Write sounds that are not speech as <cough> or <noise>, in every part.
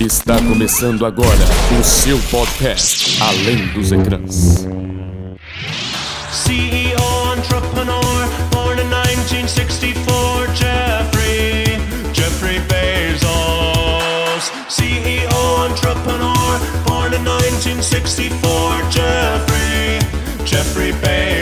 Está começando agora o seu podcast Além dos Ecrãs. CEO, entrepreneur, born in 1964, Jeffrey, Jeffrey Bezos. CEO, entrepreneur, born in 1964, Jeffrey, Jeffrey Bezos.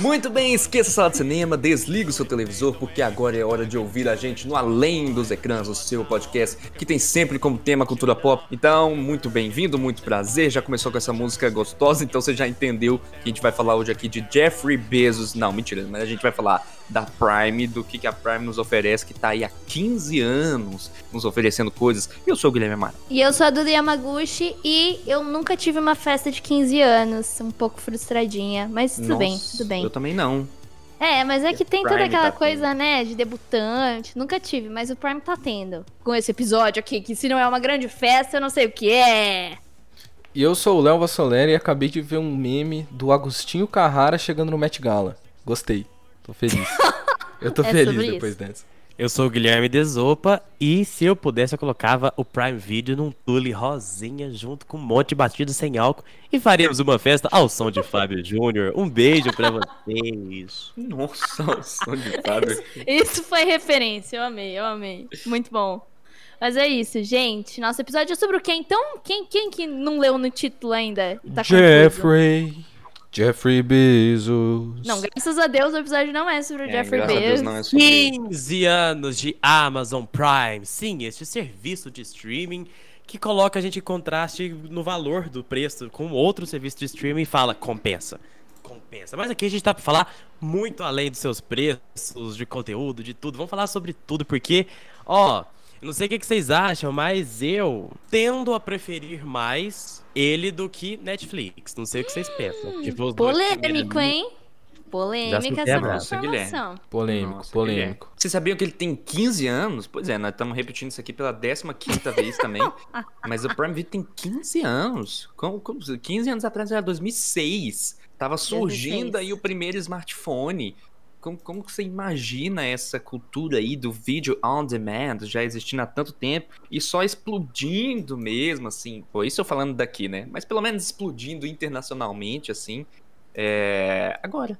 Muito bem, esqueça a sala de cinema, desliga o seu televisor, porque agora é hora de ouvir a gente no Além dos Ecrãs, o seu podcast que tem sempre como tema cultura pop. Então, muito bem-vindo, muito prazer. Já começou com essa música gostosa, então você já entendeu que a gente vai falar hoje aqui de Jeffrey Bezos. Não, mentira, mas a gente vai falar da Prime, do que, que a Prime nos oferece, que tá aí há 15 anos nos oferecendo coisas. Eu sou o Guilherme Amaro. E eu sou a Duda Yamaguchi e eu nunca tive uma festa de 15 anos, um pouco frustradinha, mas tudo bem, Nossa, tudo bem. Eu também não. É, mas é que tem toda Prime aquela tá coisa, né, de debutante. Nunca tive, mas o Prime tá tendo. Com esse episódio aqui, que se não é uma grande festa, eu não sei o que é. E eu sou o Léo Vassolera e acabei de ver um meme do Agostinho Carrara chegando no Met Gala. Gostei. Tô feliz. <laughs> Eu tô É feliz depois isso. dessa. Eu sou o Guilherme Desopa e se eu pudesse eu colocava o Prime Video num tule rosinha junto com um monte de batido sem álcool e faríamos uma festa ao som de Fábio Júnior. Um beijo pra vocês. Nossa, o som de Fábio. Isso foi referência, eu amei, eu amei. Muito bom. Mas é isso, gente. Nosso episódio é sobre o quê? Então, quem, quem que não leu no título ainda? Tá confuso? Jeffrey. Bezos. Não, graças a Deus o episódio não é sobre o É, Jeffrey graças a Deus Bezos. não é sobre isso. 15 anos de Amazon Prime. Sim, este serviço de streaming que coloca a gente em contraste no valor do preço com outro serviço de streaming e fala compensa. Compensa. Mas aqui a gente tá pra falar muito além dos seus preços, de conteúdo, de tudo. Vamos falar sobre tudo, porque, ó, eu não sei o que que vocês acham, mas eu tendo a preferir mais ele do que Netflix. Não sei o que vocês pensam. Tipo, os dois Polêmico, primeiros- hein? Polêmica essa quebra. Nossa, Guilherme. informação. Polêmico, Nossa, polêmico. Guilherme. Vocês sabiam que ele tem 15 anos? Pois é, nós estamos repetindo isso aqui pela 15 vez também. <laughs> Mas o Prime Video tem 15 anos. Como, como- 15 anos atrás era 2006. Tava surgindo 2006. aí o primeiro smartphone. Como, como que você imagina essa cultura aí do vídeo on demand já existindo há tanto tempo e só explodindo mesmo, assim? Pô, isso eu falando daqui, né? Mas pelo menos explodindo internacionalmente, assim. É... Agora.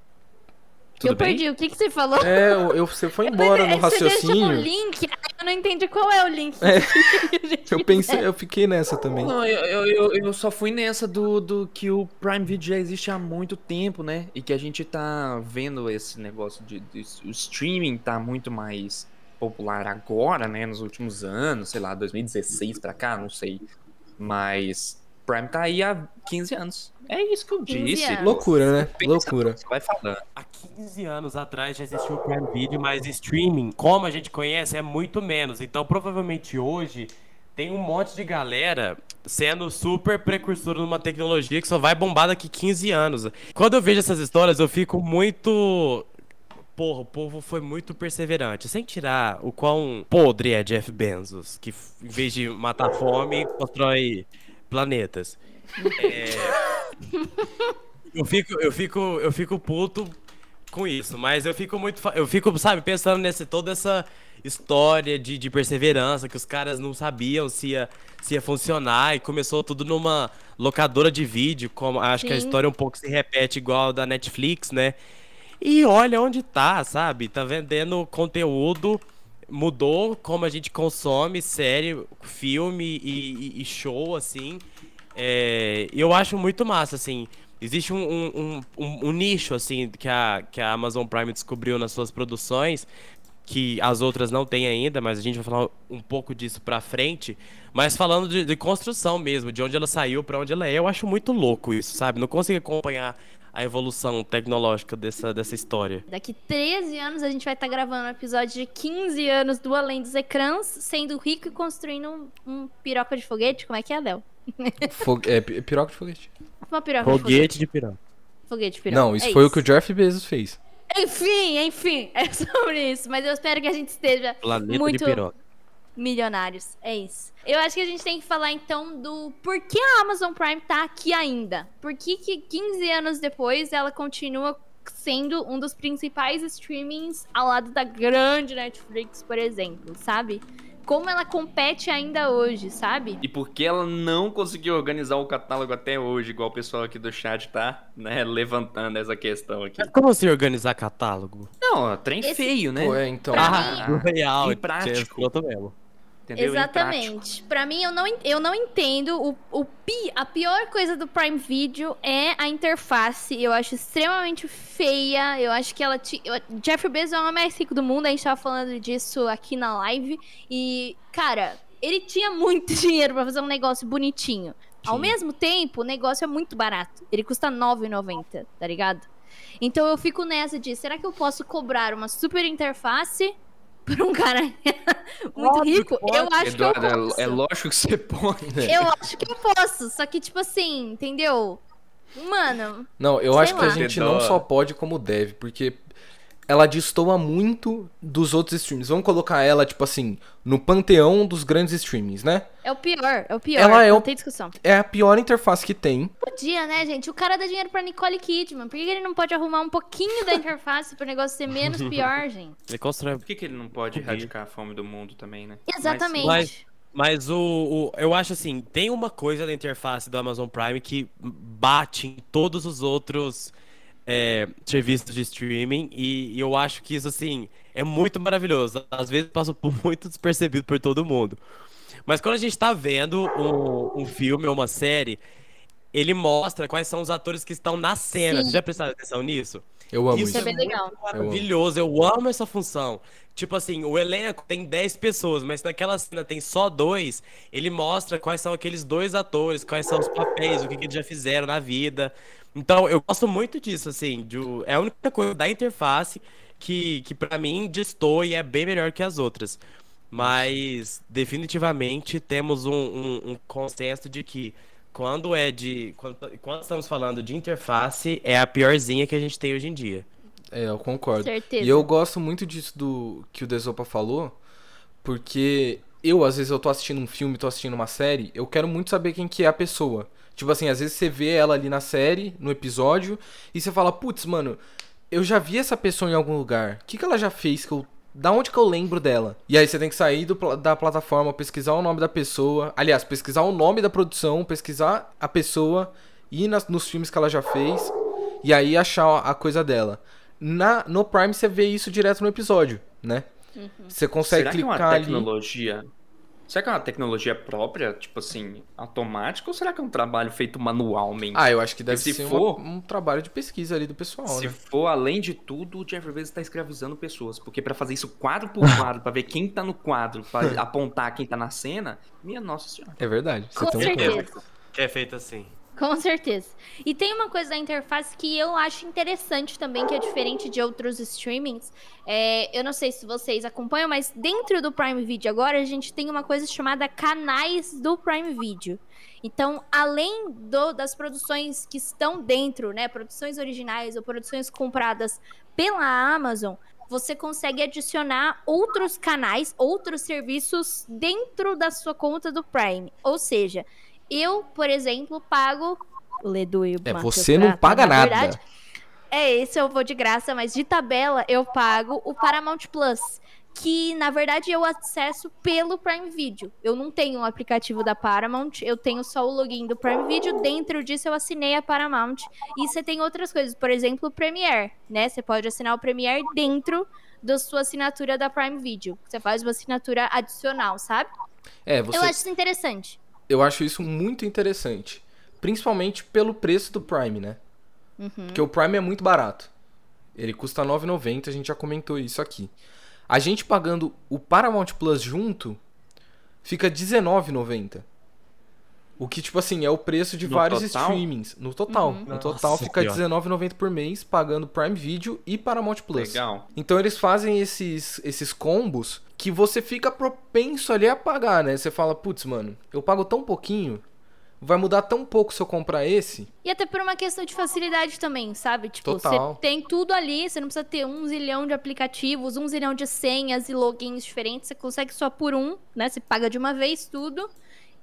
Tudo eu bem? perdi, o que, que você falou? É, eu, eu- você foi <laughs> embora no Você deixou o raciocínio. link, eu não entendi qual é o link. É. <laughs> Eu pensei, eu fiquei nessa também. Não, eu, eu, eu, eu só fui nessa do, do que o Prime Video já existe há muito tempo, né? E que a gente tá vendo esse negócio de, de- o streaming tá muito mais popular agora, né? Nos últimos anos, sei lá, 2016 pra cá, não sei. Mas Prime tá aí há 15 anos. É isso que eu 15 disse. anos. Loucura, né? Pensa, Loucura. você Vai falando. Há 15 anos atrás já existiu o Prime Video, mas streaming, como a gente conhece, é muito menos. Então, provavelmente hoje tem um monte de galera sendo super precursora numa tecnologia que só vai bombar daqui 15 anos. Quando eu vejo essas histórias, eu fico muito. Porra, o povo foi muito perseverante. Sem tirar o quão podre é Jeff Bezos, que em vez de matar fome, constrói planetas. Eu fico, eu fico, eu fico puto com isso, mas eu fico muito, eu fico, sabe, pensando nesse toda essa história de, de perseverança que os caras não sabiam se ia, se ia funcionar e começou tudo numa locadora de vídeo, como acho que a Sim. história um pouco se repete igual a da Netflix, né? E olha onde tá, sabe? Tá vendendo conteúdo, mudou como a gente consome série, filme e, e- show, assim. É, eu acho muito massa, assim. Existe um, um, um- um- nicho, assim, que a, que a Amazon Prime descobriu nas suas produções, que as outras não têm ainda, mas a gente vai falar um pouco disso pra frente. Mas falando de, de construção mesmo, de onde ela saiu pra onde ela é, eu acho muito louco isso, sabe? Não consigo acompanhar a evolução tecnológica dessa, dessa história. Daqui 13 anos a gente vai estar gravando um episódio de 15 anos do Além dos Ecrãs, sendo rico e construindo um, um piroca de foguete. Como é que é, Léo? <laughs> Fo- é, pi- piroca de foguete. Uma piroca de foguete. Foguete de piroca. Foguete de piroca. Não, isso É foi o que o Jeff Bezos fez. Enfim, enfim, <laughs> é sobre isso. Mas eu espero que a gente esteja Planeta muito de piroca. Milionários. É isso. Eu acho que a gente tem que falar então do por que a Amazon Prime tá aqui ainda. Por que, que 15 anos depois ela continua sendo um dos principais streamings ao lado da grande Netflix, por exemplo, sabe? como ela compete ainda hoje, sabe? E porque ela não conseguiu organizar o catálogo até hoje, igual o pessoal aqui do chat tá, né, levantando essa questão aqui. Como assim organizar catálogo? Não, trem Esse- feio, né? Pô, é, então. Ah, mim- real. Imprático. Entendeu? Exatamente. Pra mim, eu não, eu não entendo. O, o pi, a pior coisa do Prime Video é a interface. Eu acho extremamente feia. Eu acho que ela. Ti, eu- Jeff Bezos é o homem mais rico do mundo. A gente tava falando disso aqui na live. E, cara, ele tinha muito <laughs> dinheiro pra fazer um negócio bonitinho. Ao mesmo tempo, o negócio é muito barato. Ele custa R$ 9,90, tá ligado? Então eu fico nessa de, será que eu posso cobrar uma super interface por um cara <laughs> muito Óbvio rico? pode. Eu acho que eu Eduardo, posso. é, é lógico que você <laughs> pode. Eu acho que eu posso, só que, tipo assim, entendeu? Mano, Não, eu acho que a lá. gente não só pode como deve, porque ela destoa muito dos outros streams. Vamos colocar ela, tipo assim, no panteão dos grandes streamings, né? é o pior, é o pior. Ela é não o- tem discussão. É a pior interface que tem. Podia, né, gente? O cara dá dinheiro pra Nicole Kidman. Por que ele não pode arrumar um pouquinho da interface pro negócio ser menos <laughs> pior, gente? Ele constrói Por que, que ele não pode erradicar a fome do mundo também, né? Exatamente. Mas- Mas o, o- eu acho assim, tem uma coisa da interface do Amazon Prime que bate em todos os outros é, serviços de streaming e, e eu acho que isso assim é muito maravilhoso. Às vezes passa por <laughs> muito despercebido por todo mundo. Mas quando a gente tá vendo um, um filme ou uma série, ele mostra quais são os atores que estão na cena. Sim. Você já prestaram atenção nisso? Eu amo Isso isso. Isso é bem legal. Maravilhoso, eu amo essa função. Tipo assim, o elenco tem 10 pessoas, mas naquela cena tem só dois. Ele mostra quais são aqueles dois atores, quais são os papéis, o que, que eles já fizeram na vida. Então, eu gosto muito disso, assim. de é a única coisa da interface que, que para mim destoa e é bem melhor que as outras. Mas, definitivamente, temos um, um, um consenso de que quando é de. Quando, quando estamos falando de interface, é a piorzinha que a gente tem hoje em dia. É, eu concordo. Certeza. E eu gosto muito disso do que o Desopa falou, porque eu, às vezes, eu tô assistindo um filme, tô assistindo uma série, eu quero muito saber quem que é a pessoa. Tipo assim, às vezes você vê ela ali na série, no episódio, e você fala, putz, mano, eu já vi essa pessoa em algum lugar. O que, que ela já fez que eu. Da onde que eu lembro dela? E aí você tem que sair do da plataforma, pesquisar o nome da pessoa. Aliás, pesquisar o nome da produção, pesquisar a pessoa, ir nas- nos filmes que ela já fez, e aí achar a coisa dela. Na, no Prime você vê isso direto no episódio, né? Você consegue Será que é clicar uma ali. Será que é uma tecnologia própria, tipo assim, automática, ou será que é um trabalho feito manualmente? Ah, eu acho que deve se ser for- uma- um trabalho de pesquisa ali do pessoal, Se né? for além de tudo, o Jeff Bezos tá escravizando pessoas. Porque pra fazer isso quadro por <laughs> quadro, pra ver quem tá no quadro, pra <laughs> apontar quem tá na cena, minha nossa senhora. É verdade. Você Com tem um certeza. Que é feito assim. Com certeza. E tem uma coisa da interface que eu acho interessante também, que é diferente de outros streamings. É, eu não sei se vocês acompanham, mas dentro do Prime Video agora a gente tem uma coisa chamada canais do Prime Video. Então, além do- das produções que estão dentro, né, produções originais ou produções compradas pela Amazon, você consegue adicionar outros canais, outros serviços dentro da sua conta do Prime. Ou seja, eu, por exemplo, pago o Ledu e o É, Matheus você não Prata, paga na nada. verdade. É, esse eu vou de graça, mas de tabela eu pago o Paramount Plus, que na verdade eu acesso pelo Prime Video. Eu não tenho o aplicativo da Paramount, eu tenho só o login do Prime Video. Dentro disso eu assinei a Paramount. E você tem outras coisas, por exemplo, o Premiere, né? Você pode assinar o Premiere dentro da sua assinatura da Prime Video. Você faz uma assinatura adicional, sabe? É, você... Eu acho isso interessante. Eu acho isso muito interessante. Principalmente pelo preço do Prime, né? Porque o Prime é muito barato. Ele custa R$ 9,90, a gente já comentou isso aqui. A gente pagando o Paramount Plus junto, fica R$ 19,90. O que, tipo assim, é o preço de No vários total? streamings. No total. No total Nossa fica Senhora. R$19,90 por mês, pagando Prime Video e Paramount Plus. Legal. Então eles fazem esses, esses combos que você fica propenso ali a pagar, né? Você fala, putz, mano, eu pago tão pouquinho, vai mudar tão pouco se eu comprar esse. E até por uma questão de facilidade também, sabe? Tipo, Total. você tem tudo ali, você não precisa ter um zilhão de aplicativos, um zilhão de senhas e logins diferentes. Você consegue só por um, né? Você paga de uma vez tudo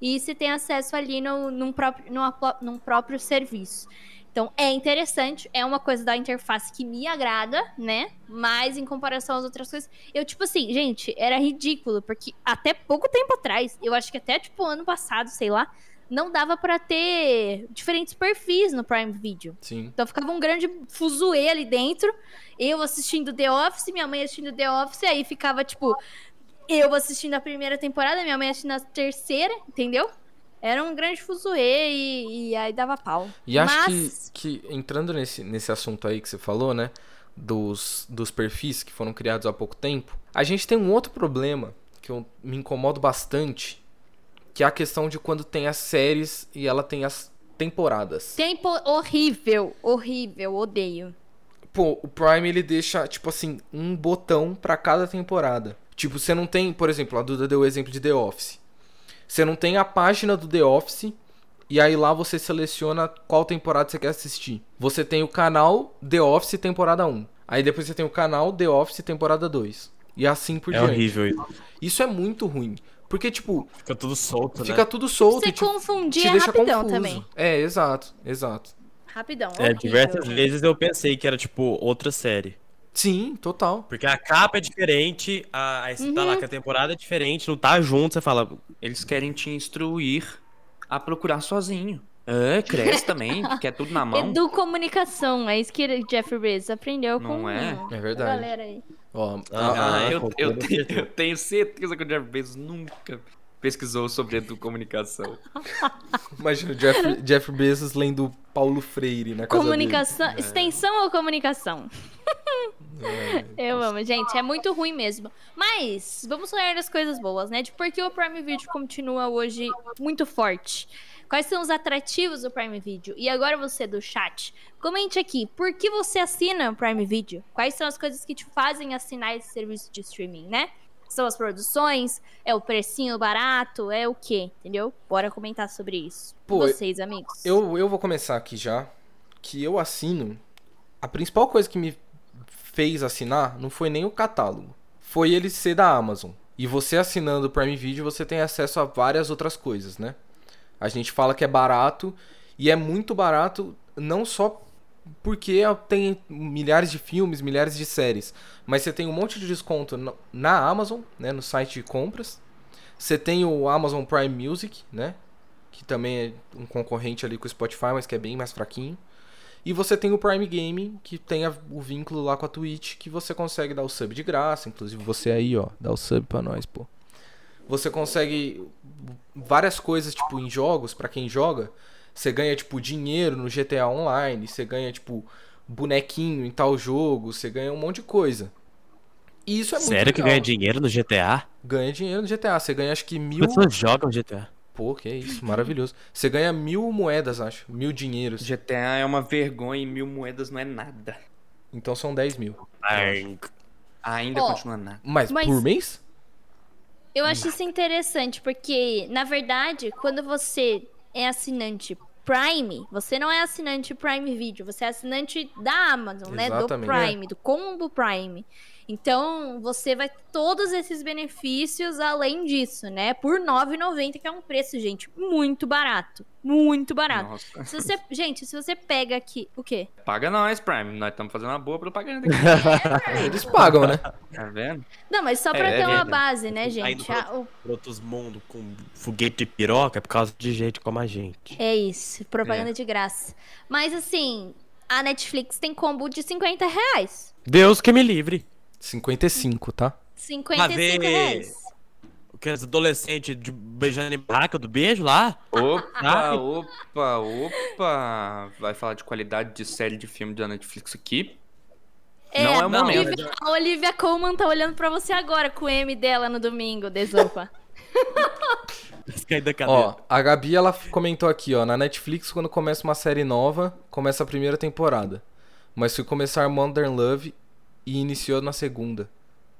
e você tem acesso ali no, num, próprio, numa num próprio serviço. Então é interessante, é uma coisa da interface que me agrada, né? Mas em comparação às outras coisas, eu, tipo assim, gente, era ridículo, porque até pouco tempo atrás, eu acho que até, tipo, ano passado, sei lá, não dava pra ter diferentes perfis no Prime Video. Sim. Então ficava um grande fuzuê ali dentro. Eu assistindo The Office, minha mãe assistindo The Office, aí ficava tipo. Eu assistindo a primeira temporada, minha mãe assistindo a terceira, entendeu? Era um grande fuzuê e, e aí dava pau. E acho Mas, que, que entrando nesse, nesse assunto aí que você falou, né? Dos, dos perfis que foram criados há pouco tempo, a gente tem um outro problema que eu me incomodo bastante, que é a questão de quando tem as séries e ela tem as temporadas. tempo horrível, horrível, odeio. Pô, o Prime ele deixa, tipo assim, um botão pra cada temporada. Tipo, você não tem, por exemplo, a Duda deu o exemplo de The Office. Você não tem a página do The Office e aí lá você seleciona qual temporada você quer assistir. Você tem o canal The Office temporada 1. Aí depois você tem o canal The Office temporada 2. E assim por É diante. horrível isso. Isso é muito ruim. Porque, tipo, Fica tudo solto, fica né? tudo solto Você te, confundir te é deixa rapidão confuso. também. É, exato, exato. Rapidão. É, horrível. diversas vezes eu pensei que era, tipo, outra série. Sim, total. Porque a capa é diferente, a, aí você tá lá que a temporada é diferente, não tá junto, você fala, Eles querem te instruir a procurar sozinho. É, cresce <laughs> também, quer tudo na mão. Edu Comunicação, é isso que o Jeffrey Bezos aprendeu Não com é? a É verdade. galera aí. Ó, Ah, a- a- eu, com eu, tenho, certeza. eu tenho certeza que o Jeff Bezos nunca pesquisou sobre educomunicação. <laughs> imagina o Jeff, Jeff Bezos lendo Paulo Freire na casa Comunicação. É. Extensão ou comunicação? É, <laughs> Eu amo, gente. É muito ruim mesmo. Mas vamos falar das coisas boas, né? De por que o Prime Video continua hoje muito forte. Quais são os atrativos do Prime Video? E agora você do chat, comente aqui, por que você assina o Prime Video? Quais são as coisas que te fazem assinar esse serviço de streaming, né? São as produções? É o precinho barato? É o quê? Entendeu? Bora comentar sobre isso. Pô, Vocês, amigos. Eu, eu vou começar aqui já. Que eu assino. A principal coisa que me fez assinar não foi nem o catálogo. Foi ele ser da Amazon. E você assinando o Prime Video, você tem acesso a várias outras coisas, né? A gente fala que é barato. E é muito barato, não só porque tem milhares de filmes, milhares de séries. Mas você tem um monte de desconto na Amazon, né? No site de compras. Você tem o Amazon Prime Music, né? Que também é um concorrente ali com o Spotify, mas que é bem mais fraquinho. E você tem o Prime Gaming, que tem a- o vínculo lá com a Twitch, que você consegue dar o sub de graça. Inclusive você aí, ó, dá o sub pra nós, pô. Você consegue várias coisas, tipo, em jogos, pra quem joga. Você ganha, tipo, dinheiro no GTA Online, você ganha, tipo, bonequinho em tal jogo, você ganha um monte de coisa. E isso é muito sério que legal. ganha dinheiro no GTA? Ganha dinheiro no GTA. Você ganha acho que mil. As pessoas jogam GTA. Pô, que isso, maravilhoso. Você ganha mil moedas, acho. Mil dinheiros. GTA é uma vergonha e mil moedas não é nada. Então são 10 mil. Ainda Ó, continua nada. Mas, Mas- por mês? Eu acho isso interessante, porque, na verdade, quando você é assinante Prime, você não é assinante Prime Video, você é assinante da Amazon, né? Do Exatamente. Prime, do combo Prime. Então, você vai ter todos esses benefícios além disso, né? Por R$ 9,90, que é um preço, gente, muito barato. Muito barato. Nossa. Se você, gente, se você pega aqui, o quê? Paga nós, Prime. Nós estamos fazendo uma boa propaganda aqui. <laughs> Eles pagam, né? tá vendo? Não, mas só pra É, ter é uma base, né, gente? indo Ah, o- outros mundos com foguete e piroca é por causa de gente como a gente. É isso, propaganda É. de graça. Mas assim, a Netflix tem combo de 50 reais. Deus que me livre. 55, tá? 55 ver. reais. Aqueles adolescentes de beijando em barraca do beijo lá. Opa, Ah. opa, opa. Vai falar de qualidade de série de filme da Netflix aqui. É, Não é o momento. Olivia, a Olivia Colman tá olhando pra você agora com o M dela no domingo, Desopa. <laughs> Cadeira. Ó, a Gabi, ela comentou aqui, ó. Na Netflix, quando começa uma série nova, começa a primeira temporada. Mas fui começar Modern Love e iniciou na segunda.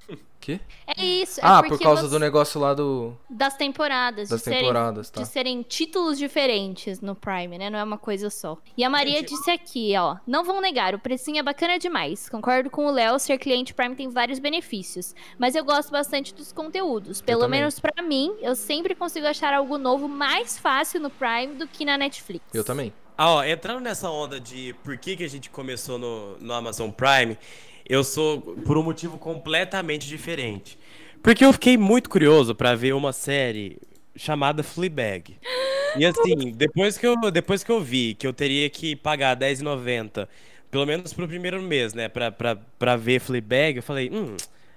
<laughs> Quê? É isso, é ah, por causa você- do negócio lá do... das temporadas. Das de serem- temporadas, tá. De serem títulos diferentes no Prime, né? Não é uma coisa só. E a Maria disse aqui, ó. Não vão negar, o precinho é bacana demais. Concordo com o Léo, ser cliente Prime tem vários benefícios. Mas eu gosto bastante dos conteúdos. Pelo menos pra mim, eu sempre consigo achar algo novo mais fácil no Prime do que na Netflix. Eu também. Ah, ó, entrando nessa onda de por que, que a gente começou no, no Amazon Prime, eu sou por um motivo completamente diferente. Porque eu fiquei muito curioso pra ver uma série chamada Fleabag. E assim, <laughs> depois que eu, depois que eu vi que eu teria que pagar R$10,90, pelo menos pro primeiro mês, né, pra, pra, pra ver Fleabag, eu falei, hum,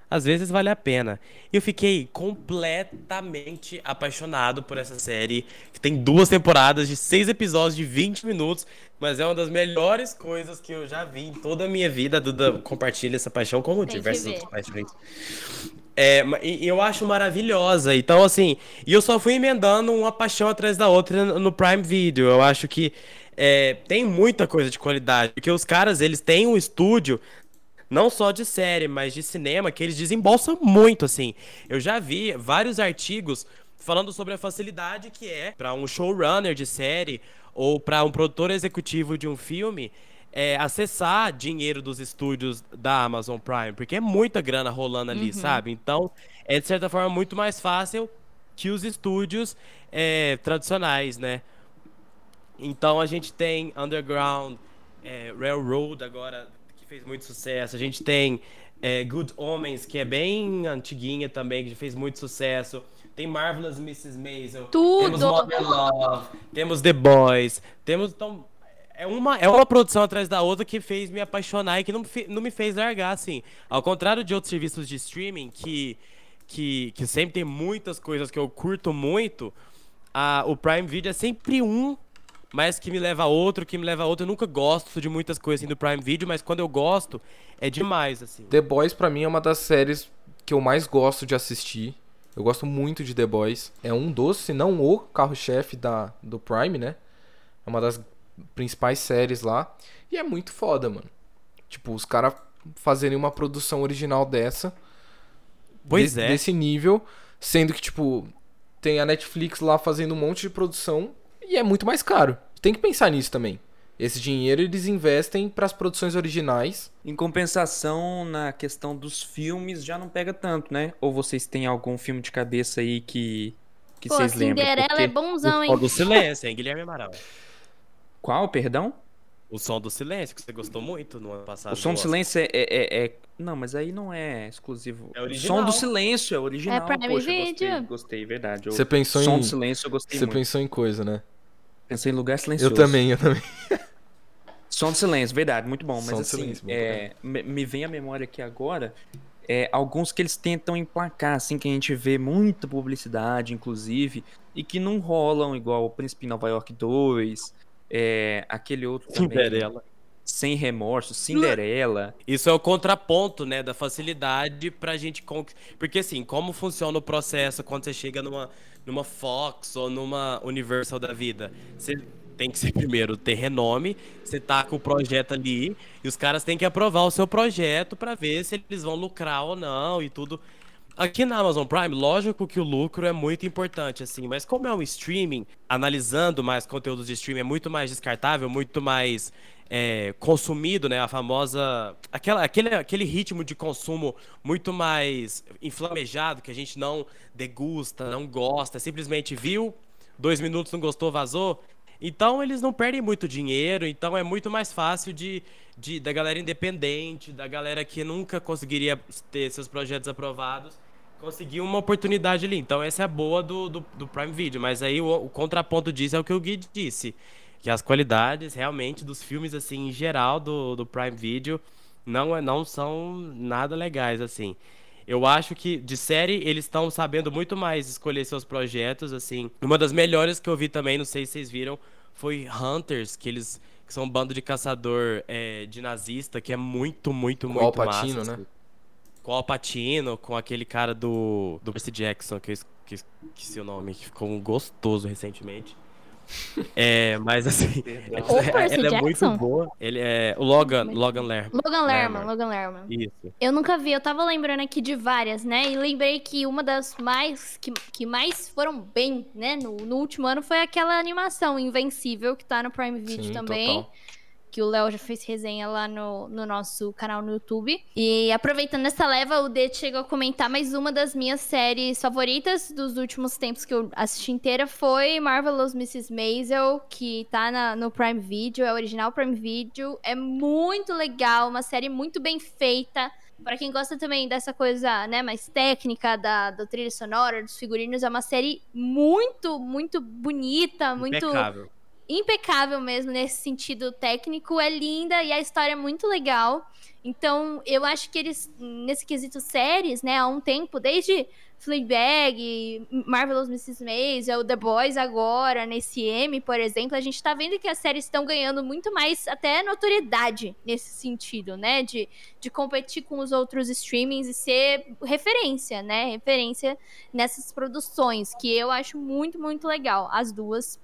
às vezes vale a pena. E eu fiquei completamente apaixonado por essa série, que tem duas temporadas de seis episódios de 20 minutos, mas é uma das melhores coisas que eu já vi em toda a minha vida. A Duda compartilha essa paixão como Tem que diversas ver. outras paixões. É, eu acho maravilhosa. Então, assim, e eu só fui emendando uma paixão atrás da outra no no Prime Video. Eu acho que é, tem muita coisa de qualidade. Porque os caras, eles têm um estúdio, não só de série, mas de cinema, que eles desembolsam muito, assim. Eu já vi vários artigos falando sobre a facilidade que é para um showrunner de série ou para um produtor executivo de um filme é, acessar dinheiro dos estúdios da Amazon Prime, porque é muita grana rolando ali, sabe? Então, é de certa forma muito mais fácil que os estúdios é, tradicionais, né? Então a gente tem Underground, é, Railroad agora, fez muito sucesso. A gente tem é, Good Omens, que é bem antiguinha também, que fez muito sucesso. Tem Marvelous Mrs. Maisel. Tudo! Temos Modern Love. Temos The Boys. Temos, então... É uma, é uma produção atrás da outra que fez me apaixonar e que não, não me fez largar, assim. Ao contrário de outros serviços de streaming, que, que, que sempre tem muitas coisas que eu curto muito, a, o Prime Video é sempre um, mas que me leva a outro, que me leva a outro. Eu nunca gosto de muitas coisas assim, do Prime Video, mas quando eu gosto, é demais, assim. The Boys pra mim é uma das séries que eu mais gosto de assistir. Eu gosto muito de The Boys. É um dos, se não o carro-chefe da do Prime, né? É uma das principais séries lá. E é muito foda, mano. Tipo, os caras fazerem uma produção original dessa. Pois de- é. Desse nível. Sendo que, tipo, tem a Netflix lá fazendo um monte de produção. E é muito mais caro. Tem que pensar nisso também. Esse dinheiro eles investem pras produções originais. Em compensação, na questão dos filmes, já não pega tanto, né? Ou vocês têm algum filme de cabeça aí que, que Pô, vocês lembram? Cinderela é bonzão, O hein? som do silêncio, hein, Guilherme Amaral? Qual, perdão? O som do silêncio, que você gostou muito no ano passado. O som do Oscar. silêncio é, é- é- é- Não, mas aí não é exclusivo. É o original. som do silêncio é original. É Prime Poxa, Video. Gostei, gostei, verdade. O Você pensou som em. do silêncio eu gostei Você muito. pensou em coisa, né? Pensei em lugar silencioso. Eu também, eu também. <laughs> Som do silêncio, verdade, muito bom. Som Mas do assim, silêncio, é, me, me vem à memória aqui agora é, alguns que eles tentam emplacar, assim, que a gente vê muita publicidade, inclusive, e que não rolam, igual o Príncipe em Nova York 2, é, aquele outro também, Cinderela. Sem Remorso, Cinderela. Isso é o contraponto, né, da facilidade pra gente conquistar. Porque assim, como funciona o processo quando você chega numa, numa Fox ou numa Universal da vida? Você tem que ser <laughs> primeiro ter renome, você tá com o projeto ali e os caras têm que aprovar o seu projeto pra ver se eles vão lucrar ou não e tudo. Aqui na Amazon Prime, lógico que o lucro é muito importante, assim, mas como é um streaming, analisando mais conteúdos de streaming, é muito mais descartável, muito mais é, consumido, né? A famosa. Aquela, aquele, aquele ritmo de consumo muito mais inflamejado, que a gente não degusta, não gosta, simplesmente viu, dois minutos não gostou, vazou. Então eles não perdem muito dinheiro, então é muito mais fácil de, de da galera independente, da galera que nunca conseguiria ter seus projetos aprovados, conseguir uma oportunidade ali. Então essa é a boa do, do, do Prime Video. Mas aí o, o contraponto disso é o que o Gui disse. Que as qualidades realmente dos filmes, assim, em geral, do, do Prime Video, não, é- não são nada legais, assim. Eu acho que de série eles estão sabendo muito mais escolher seus projetos, assim. Uma das melhores que eu vi também, não sei se vocês viram, foi Hunters, que eles que são um bando de caçador é, de nazista, que é muito, muito, Com muito Al Pacino, massa. né? assim. Com o Al Pacino, com aquele cara do, do Percy Jackson, que eu es- que es- esqueci o nome, que ficou um gostoso recentemente. É, mas assim, O Percy ela é muito boa. Ele é o Logan, Logan Lerman. Logan Lerman, Lerman. Logan Lerman. Isso. Eu nunca vi, eu tava lembrando aqui de várias, né? E lembrei que uma das mais que, que mais foram bem, né, no, no último ano foi aquela animação Invencível que tá no Prime Video Sim, também. total. Que o Léo já fez resenha lá no, no nosso canal no YouTube. E aproveitando essa leva, o D chegou a comentar mais uma das minhas séries favoritas dos últimos tempos que eu assisti inteira foi Marvelous Mrs. Maisel, que tá na- no Prime Video, é original Prime Video. É muito legal, uma série muito bem feita. Pra quem gosta também dessa coisa, né, mais técnica da, da trilha sonora, dos figurinos, é uma série muito, muito bonita, muito Impecável. Impecável mesmo nesse sentido técnico. É linda e a história é muito legal. Então, eu acho que eles, nesse quesito séries, né, há um tempo, desde Fleabag, Marvelous Mrs. Maisel, The Boys agora, nesse M, por exemplo, a gente tá vendo que as séries estão ganhando muito mais até notoriedade nesse sentido, né, de, de competir com os outros streamings e ser referência, né, referência nessas produções, que eu acho muito, muito legal. As duas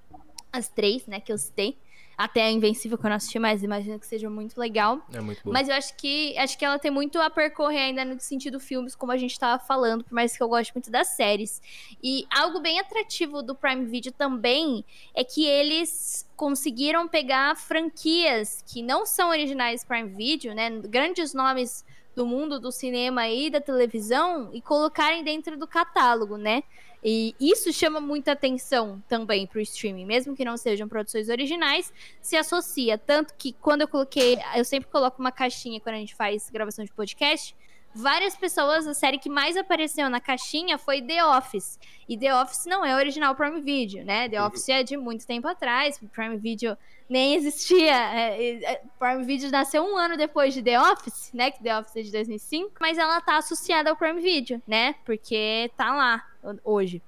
as três, né, que eu citei. Até a Invencível que eu não assisti, mas imagino que seja muito legal. É muito bom. Mas eu acho que acho que ela tem muito a percorrer ainda no sentido filmes, como a gente tava falando, por mais que eu goste muito das séries. E algo bem atrativo do Prime Video também é que eles conseguiram pegar franquias que não são originais Prime Video, né? Grandes nomes do mundo do cinema e da televisão e colocarem dentro do catálogo, né? E isso chama muita atenção também pro streaming, mesmo que não sejam produções originais, se associa. Tanto que quando eu coloquei, eu sempre coloco uma caixinha quando a gente faz gravação de podcast. Várias pessoas, a série que mais apareceu na caixinha foi The Office. E The Office não é original Prime Video, né? The Office é de muito tempo atrás. Prime Video nem existia. É, é, Prime Video nasceu um ano depois de The Office, né? Que The Office é de 2005. Mas ela tá associada ao Prime Video, né? Porque tá lá hoje.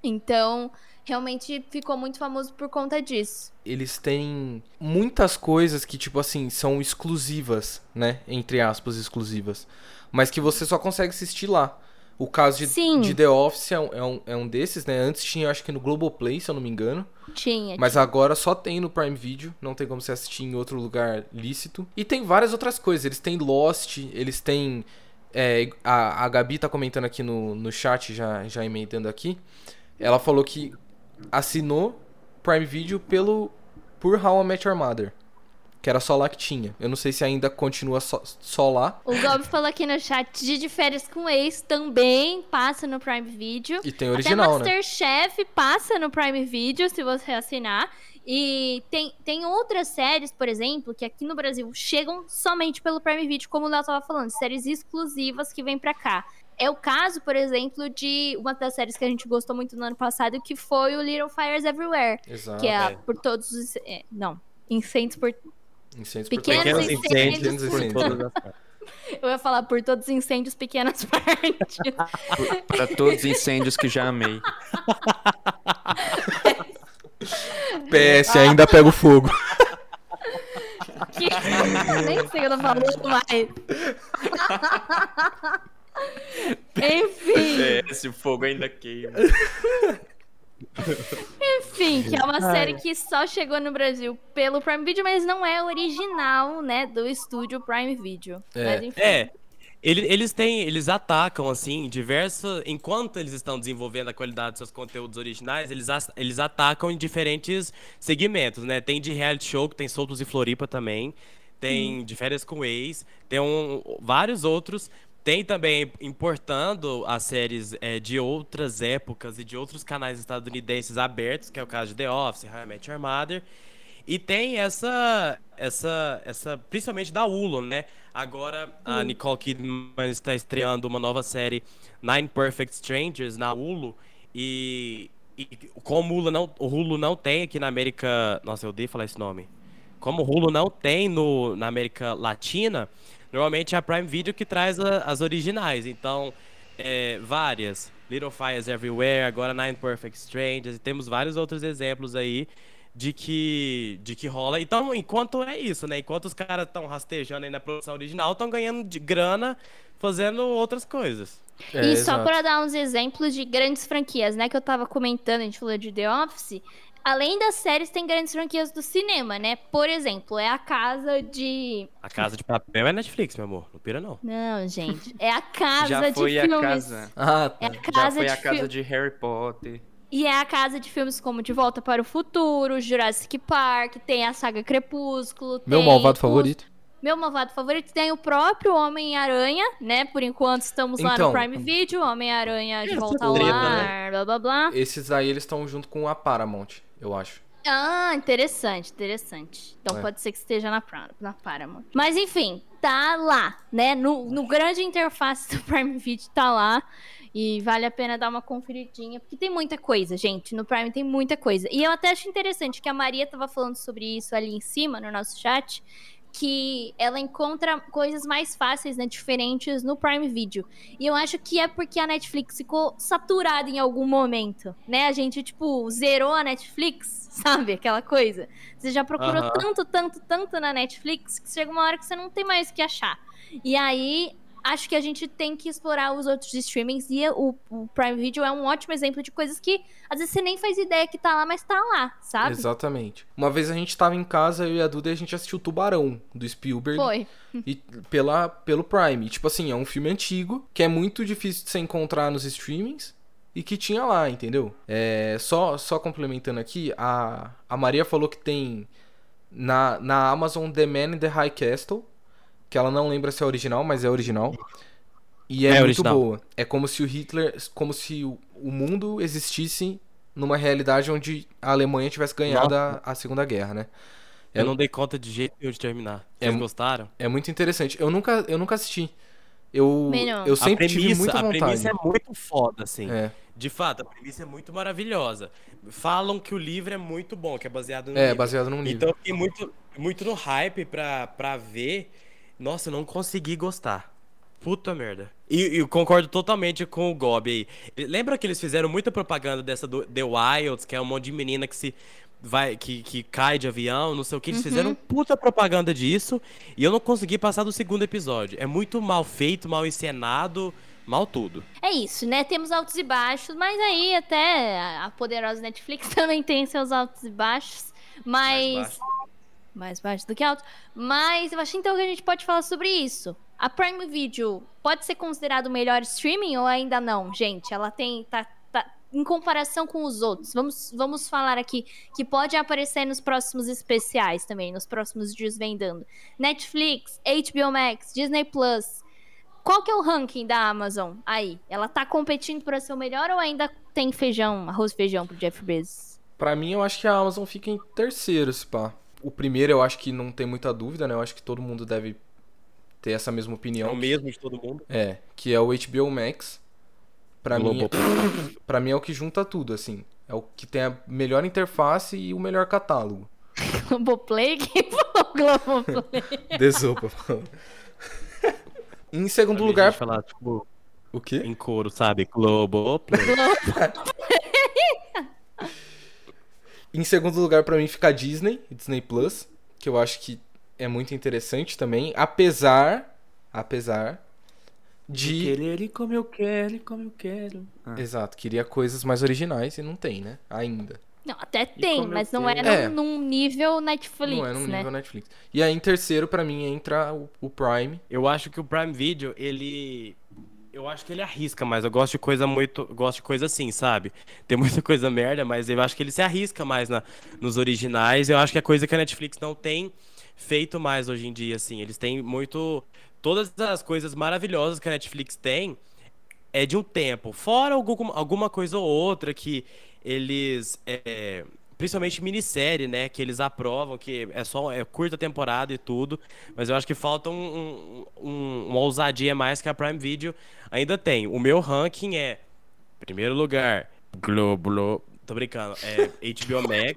Então, realmente ficou muito famoso por conta disso. Eles têm muitas coisas que, tipo assim, são exclusivas, né? Entre aspas, exclusivas. Mas que você só consegue assistir lá. O caso de, Sim. de The Office é um, é, um, é um desses, né? Antes tinha, acho que no Globoplay, se eu não me engano. Tinha. Mas agora só tem no Prime Video, não tem como você assistir em outro lugar lícito. E tem várias outras coisas. Eles têm Lost, eles têm. é, a, a Gabi tá comentando aqui no, no chat, já, já emendando aqui. Ela falou que assinou Prime Video pelo por How I Met Your Mother. Que era só lá que tinha. Eu não sei se ainda continua só, só lá. O Gob falou aqui no chat de, de férias com ex também passa no Prime Video. E tem original, Até né? Masterchef passa no Prime Video, se você assinar. E tem, tem outras séries, por exemplo, que aqui no Brasil chegam somente pelo Prime Video, como o Léo tava falando, séries exclusivas que vêm pra cá. É o caso, por exemplo, de uma das séries que a gente gostou muito no ano passado, que foi o Little Fires Everywhere. Exato. que é é. por todos os. é, não. Incêndios por. Incêndios por Pequenos todas Pequenos incêndios. incêndios por Incêndios. todas as partes. <laughs> Eu ia falar por todos os incêndios, pequenas <laughs> partes. Pra todos os incêndios que já amei. <laughs> PS, ainda pega o fogo. Que... Nem sei o que eu tô falando mais. Enfim, É, esse fogo ainda queima. Enfim, que é uma série que só chegou no Brasil pelo Prime Video, mas não é original, né, do estúdio Prime Video. É. Mas, enfim. É. ele- Eles têm, eles atacam assim, diversos. Enquanto eles estão desenvolvendo a qualidade dos seus conteúdos originais, eles, eles atacam em diferentes segmentos, né? Tem de reality show, que tem Soltos e Floripa também. Tem de férias com ex, tem um- vários outros. Tem também importando as séries é, de outras épocas e de outros canais estadunidenses abertos, que é o caso de The Office, How I Met Your Mother. E tem essa, essa, essa, principalmente da Hulu, né? Agora a Nicole Kidman está estreando uma nova série Nine Perfect Strangers na Hulu e, e como o Hulu não, o Hulu não tem aqui na América, nossa, eu odeio falar esse nome. Como o Hulu não tem no, na América Latina, normalmente é a Prime Video que traz a- as originais. Então, é, várias. Little Fires Everywhere, agora Nine Perfect Strangers, e temos vários outros exemplos aí de que, de que rola. Então, enquanto é isso, né? Enquanto os caras estão rastejando aí na produção original, estão ganhando de grana fazendo outras coisas. É, e só pra dar uns exemplos de grandes franquias, né, que eu tava comentando, a gente falou de The Office. Além das séries, tem grandes franquias do cinema, né? Por exemplo, é a casa de. A Casa de Papel é Netflix, meu amor. Não pira, não. Não, gente. <laughs> É a casa Já de foi a filmes. casa. Ah, tá. É a Já casa foi de a casa fil- de Harry Potter. E é a casa de filmes como De Volta para o Futuro, Jurassic Park, tem a saga Crepúsculo. Meu tem malvado os- favorito. Meu malvado favorito tem o próprio Homem-Aranha, né? Por enquanto estamos lá Então, no Prime Video, Homem-Aranha de volta ao treta, lar, blá blá blá. Esses aí eles estão junto com a Paramount, eu acho. Ah, interessante, interessante. Então É. pode ser que esteja na, na Paramount. Mas enfim, tá lá, né? No, no grande interface do <laughs> Prime Video tá lá. E vale a pena dar uma conferidinha, porque tem muita coisa, gente. No Prime tem muita coisa. E eu até acho interessante que a Maria tava falando sobre isso ali em cima, no nosso chat, que ela encontra coisas mais fáceis, né, diferentes no Prime Video. E eu acho que é porque a Netflix ficou saturada em algum momento, né? A gente, tipo, zerou a Netflix, <laughs> sabe? Aquela coisa. Você já procurou Aham. tanto, tanto, tanto na Netflix que chega uma hora que você não tem mais o que achar. E aí, acho que a gente tem que explorar os outros streamings e o, o Prime Video é um ótimo exemplo de coisas que às vezes você nem faz ideia que tá lá, mas tá lá, sabe? Exatamente. Uma vez a gente tava em casa, eu e a Duda, e a gente assistiu Tubarão, do Spielberg. Foi. E pela, pelo Prime. E, tipo assim, é um filme antigo, que é muito difícil de você encontrar nos streamings. E que tinha lá, entendeu? É, só, só complementando aqui, a, a Maria falou que tem na, na Amazon The Man in the High Castle. Que ela não lembra se é original, mas é original. E é, É muito original. boa. É como se o Hitler. Como se o, o mundo existisse numa realidade onde a Alemanha tivesse ganhado a, a Segunda Guerra, né? Eu não dei conta de jeito nenhum de terminar. É Vocês mu- gostaram? É muito interessante. Eu nunca, eu nunca assisti. Eu, Melhor. eu a sempre tive premissa, muita a vontade. premissa é muito foda, assim. É, De fato, a premissa é muito maravilhosa. Falam que o livro é muito bom, que é baseado no é, livro. baseado num livro. Então eu fiquei muito, muito no hype pra, pra ver. Nossa, eu não consegui gostar. Puta merda. E eu concordo totalmente com o Gob aí. Lembra que eles fizeram muita propaganda dessa do The Wilds, que é um monte de menina que se vai que, que cai de avião, não sei o que. Eles fizeram puta propaganda disso e eu não consegui passar do segundo episódio. É muito mal feito, mal encenado, mal tudo. É isso, né? Temos altos e baixos, mas aí até a a poderosa Netflix <laughs> também tem seus altos e baixos. Mas. Mais baixo do que alto. Mas eu acho então que a gente pode falar sobre isso. A Prime Video pode ser considerado o melhor streaming ou ainda não, gente? Ela tem. Tá, tá- em comparação com os outros. Vamos, vamos falar aqui que pode aparecer nos próximos especiais também, nos próximos dias vendando. Netflix, HBO Max, Disney Plus. Qual que é o ranking da Amazon aí? Ela tá competindo para ser o melhor ou ainda tem feijão, arroz e feijão pro Jeff Bezos? Pra mim, eu acho que a Amazon fica em terceiro, se pá. O primeiro, eu acho que não tem muita dúvida, né? Eu acho que todo mundo deve ter essa mesma É opinião. o mesmo de todo mundo. É, que é o HBO Max. Pra mim, <laughs> pra mim é o que junta tudo, assim. É o que tem a melhor interface e o melhor catálogo. Globoplay? <laughs> Quem falou Globoplay? Desopa. <laughs> em segundo lugar, falar, tipo, o quê? em coro, sabe? Globo. Em segundo lugar, pra mim, fica a Disney, Disney Plus, que eu acho que é muito interessante também, apesar, apesar de, Querer como eu quero, como eu quero. Ah. exato, queria coisas mais originais e não tem, né? Ainda. Não, até tem, mas não é, quero. É. num, num nível Netflix, não é num né? nível Netflix. E aí em terceiro pra mim entra o, o Prime. Eu acho que o Prime Video, ele. Eu acho que ele arrisca mais. Eu gosto de coisa muito. Gosto de coisa assim, sabe? Tem muita coisa merda, mas eu acho que ele se arrisca mais na, nos originais. Eu acho que é coisa que a Netflix não tem feito mais hoje em dia, assim. Eles têm muito. Todas as coisas maravilhosas que a Netflix tem é de um tempo. Fora algum, alguma coisa ou outra que eles. é, principalmente minissérie, né? Que eles aprovam, que é só é curta temporada e tudo. Mas eu acho que falta um, um- um- uma ousadia mais que a Prime Video ainda tem. O meu ranking é. Primeiro lugar, Globo. Tô brincando. É HBO Max.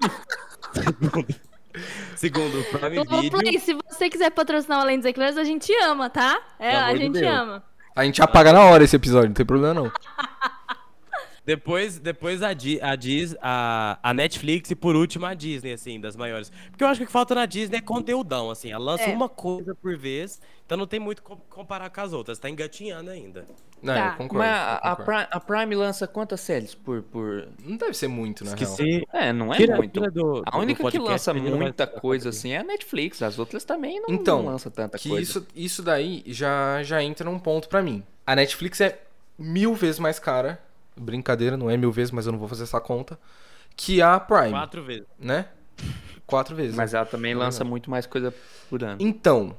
<laughs> Segundo, Prime Video. Globoplay, se você quiser patrocinar o Além dos Eclãs, a gente ama, tá? É, a gente Deus. ama. A gente apaga na hora esse episódio, não tem problema não. <laughs> Depois, depois a, Di- a, Dis, a, a Netflix e por último a Disney, assim, das maiores. Porque eu acho que o que falta na Disney é conteúdão, assim. Ela lança É. uma coisa por vez, então não tem muito como comparar com as outras. Tá engatinhando ainda. Não, Tá. eu concordo. Mas a, a. Prime, a Prime lança quantas séries por. por... Não deve ser muito, na real. Esqueci. É, não é Tira- muito. tira do- a única que podcast, lança não vai muita coisa assim é a Netflix. As outras também não, Então, não lança tanta que coisa. isso, isso daí já, já entra num ponto pra mim. A Netflix é mil vezes mais cara Brincadeira, não é mil vezes, mas eu não vou fazer essa conta. Que a Prime, Quatro vezes. né? Quatro vezes. Mas ela também É lança verdade. muito mais coisa por ano. Então,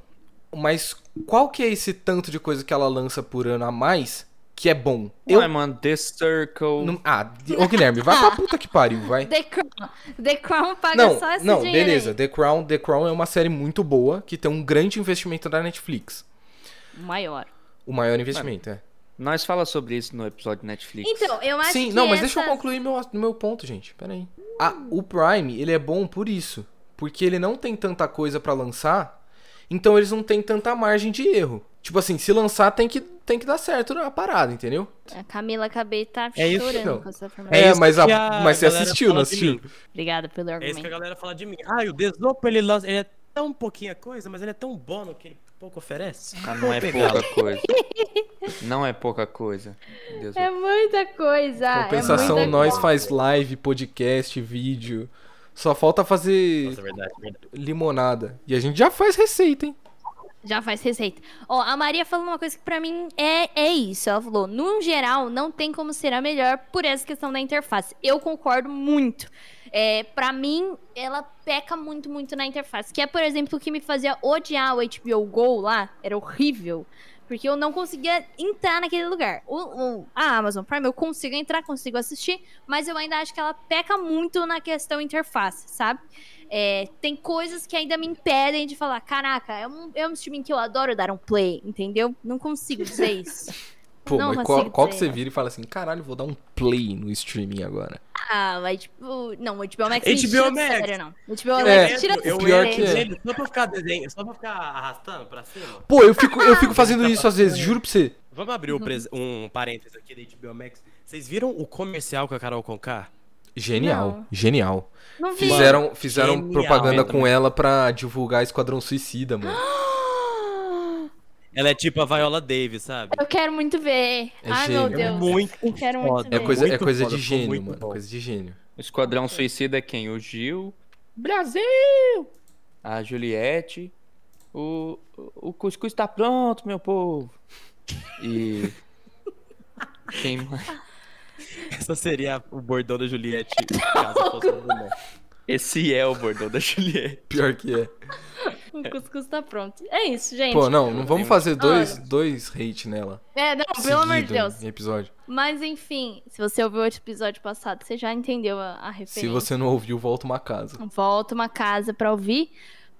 mas qual que é esse tanto de coisa que ela lança por ano a mais que é bom? Eu. Ué, mano, The Circle. não- ah, ô Guilherme, vai pra <laughs> puta que pariu, vai. The Crown. The Crown paga Não, só esse não, dinheiro beleza. aí. The Crown, The Crown é uma série muito boa que tem um grande investimento da Netflix. Maior. O maior investimento, é. Nós fala sobre isso no episódio de Netflix. Então, eu acho Sim, que não, mas essa... deixa eu concluir meu, meu ponto, gente. Pera aí. Ah, o Prime, ele é bom por isso. Porque ele não tem tanta coisa pra lançar, então eles não têm tanta margem de erro. Tipo assim, se lançar tem que, tem que dar certo a parada, entendeu? A Camila Cabet tá É isso, chorando não. com essa informação. É, isso mas, a- a mas você assistiu, não assistiu? Obrigada pelo É isso que a argumento. galera fala de mim. Ah, o Desopo, ele lança. Ele é tão pouquinha coisa, mas ele é tão bom no que ele pouco oferece. Ah, não é <laughs> pouca coisa. Não é pouca coisa. Deus É muita coisa. Compensação, é muita nós coisa. faz live, podcast, vídeo. Só falta fazer Nossa, é verdade, é verdade. limonada. E a gente já faz receita, hein? Já faz receita. Ó, a Maria falou uma coisa que pra mim é, é isso. Ela falou, no geral, não tem como ser a melhor por essa questão da interface. Eu concordo muito. É, para mim, ela peca muito, muito na interface. Que é, por exemplo, o que me fazia odiar o HBO Go lá. Era horrível. Porque eu não conseguia entrar naquele lugar. O, o- a Amazon Prime eu consigo entrar, consigo assistir, mas eu ainda acho que ela peca muito na questão interface, sabe? É, tem coisas que ainda me impedem de falar, caraca, é um, é um streaming que eu adoro dar um play, entendeu? Não consigo dizer isso. <laughs> Pô, Não mas qual, qual que você vira e fala assim, caralho, vou dar um play no streaming agora? Ah, mas tipo, não, o HBO Max HBO tira Max. sério, não. O HBO É, Max tira do eu pior que é. ele só pra ficar desenho, só pra ficar arrastando pra cima. Pô, eu fico, eu fico fazendo isso às vezes, juro pra você. Vamos abrir um, pres- um parênteses aqui da HBO Max. Vocês viram o comercial com a Carol Conká? Genial, Não. genial. Não vi. Fizeram, fizeram genial. propaganda com ela pra divulgar Esquadrão Suicida, mano. <gasps> Ela é tipo a Viola Davis, sabe? Eu quero muito ver. É Ai, gênio. meu Deus. Muito Eu quero muito foda. ver. É coisa, é coisa foda, de gênio, mano. bom. Coisa de gênio. O Esquadrão Suicida é quem? O Gil, Brasil, a Juliette, o, o cuscuz tá pronto, meu povo. E quem mais? Essa seria o bordão da Juliette, caso fosse um. Esse é o bordão da Juliette. <laughs> Pior que é. O cuscuz tá pronto. É isso, gente. Pô, não, não vamos fazer dois, Olha. dois hate nela. É, não, pelo amor de Deus. Em episódio. Mas enfim, se você ouviu o episódio passado, você já entendeu a, a referência. Se você não ouviu, volta uma casa. Volta uma casa pra ouvir.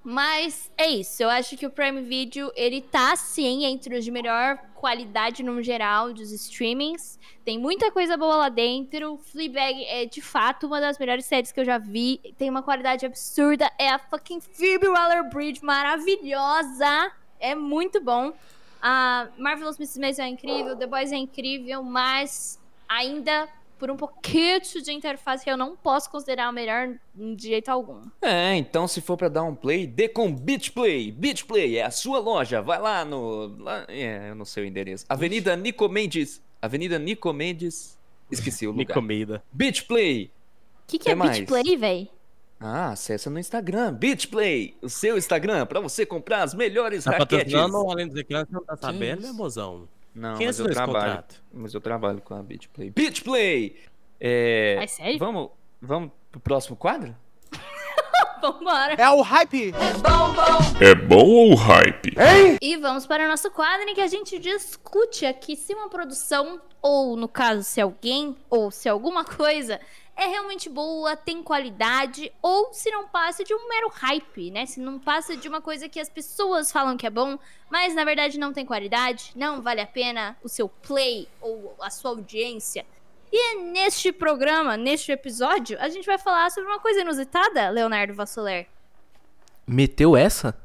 Mas é isso, eu acho que o Prime Video, ele tá sim entre os de melhor qualidade no geral dos streamings. Tem muita coisa boa lá dentro. Fleabag é de fato uma das melhores séries que eu já vi. Tem uma qualidade absurda. É a fucking Phoebe Waller-Bridge maravilhosa. É muito bom. A Marvelous Mrs. Maisel é incrível, The Boys é incrível, mas ainda por um pouquinho de interface que eu não posso considerar o melhor de jeito algum. É, então se for pra dar um play, dê com Beach Play. Beach Play é a sua loja. Vai lá no. Lá, é, eu não sei o endereço. Avenida Nico Mendes. Avenida Nico Mendes. Esqueci o lugar. Nicomida. Beach Play. O que, que Que é Beach mais? Play, véi? Ah, acessa no Instagram. Beach Play. O seu Instagram pra você comprar as melhores Tá raquetes. patrocinando além ecrãs, você não tá sabendo, meu mozão? Não, Quem mas eu trabalho. contrato? Mas eu trabalho com a Beach Play. Beach Play! É. Ai, sério? Vamos, vamos pro próximo quadro? <laughs> Vambora. É o hype. É bom ou hype? E vamos para o nosso quadro em que a gente discute aqui se uma produção, ou no caso, se alguém, ou se alguma coisa é realmente boa, tem qualidade, ou se não passa de um mero hype, né? Se não passa de uma coisa que as pessoas falam que é bom, mas na verdade não tem qualidade, não vale a pena o seu play ou a sua audiência. E é neste programa, neste episódio, a gente vai falar sobre uma coisa inusitada, Leonardo Vassoler. Meteu essa?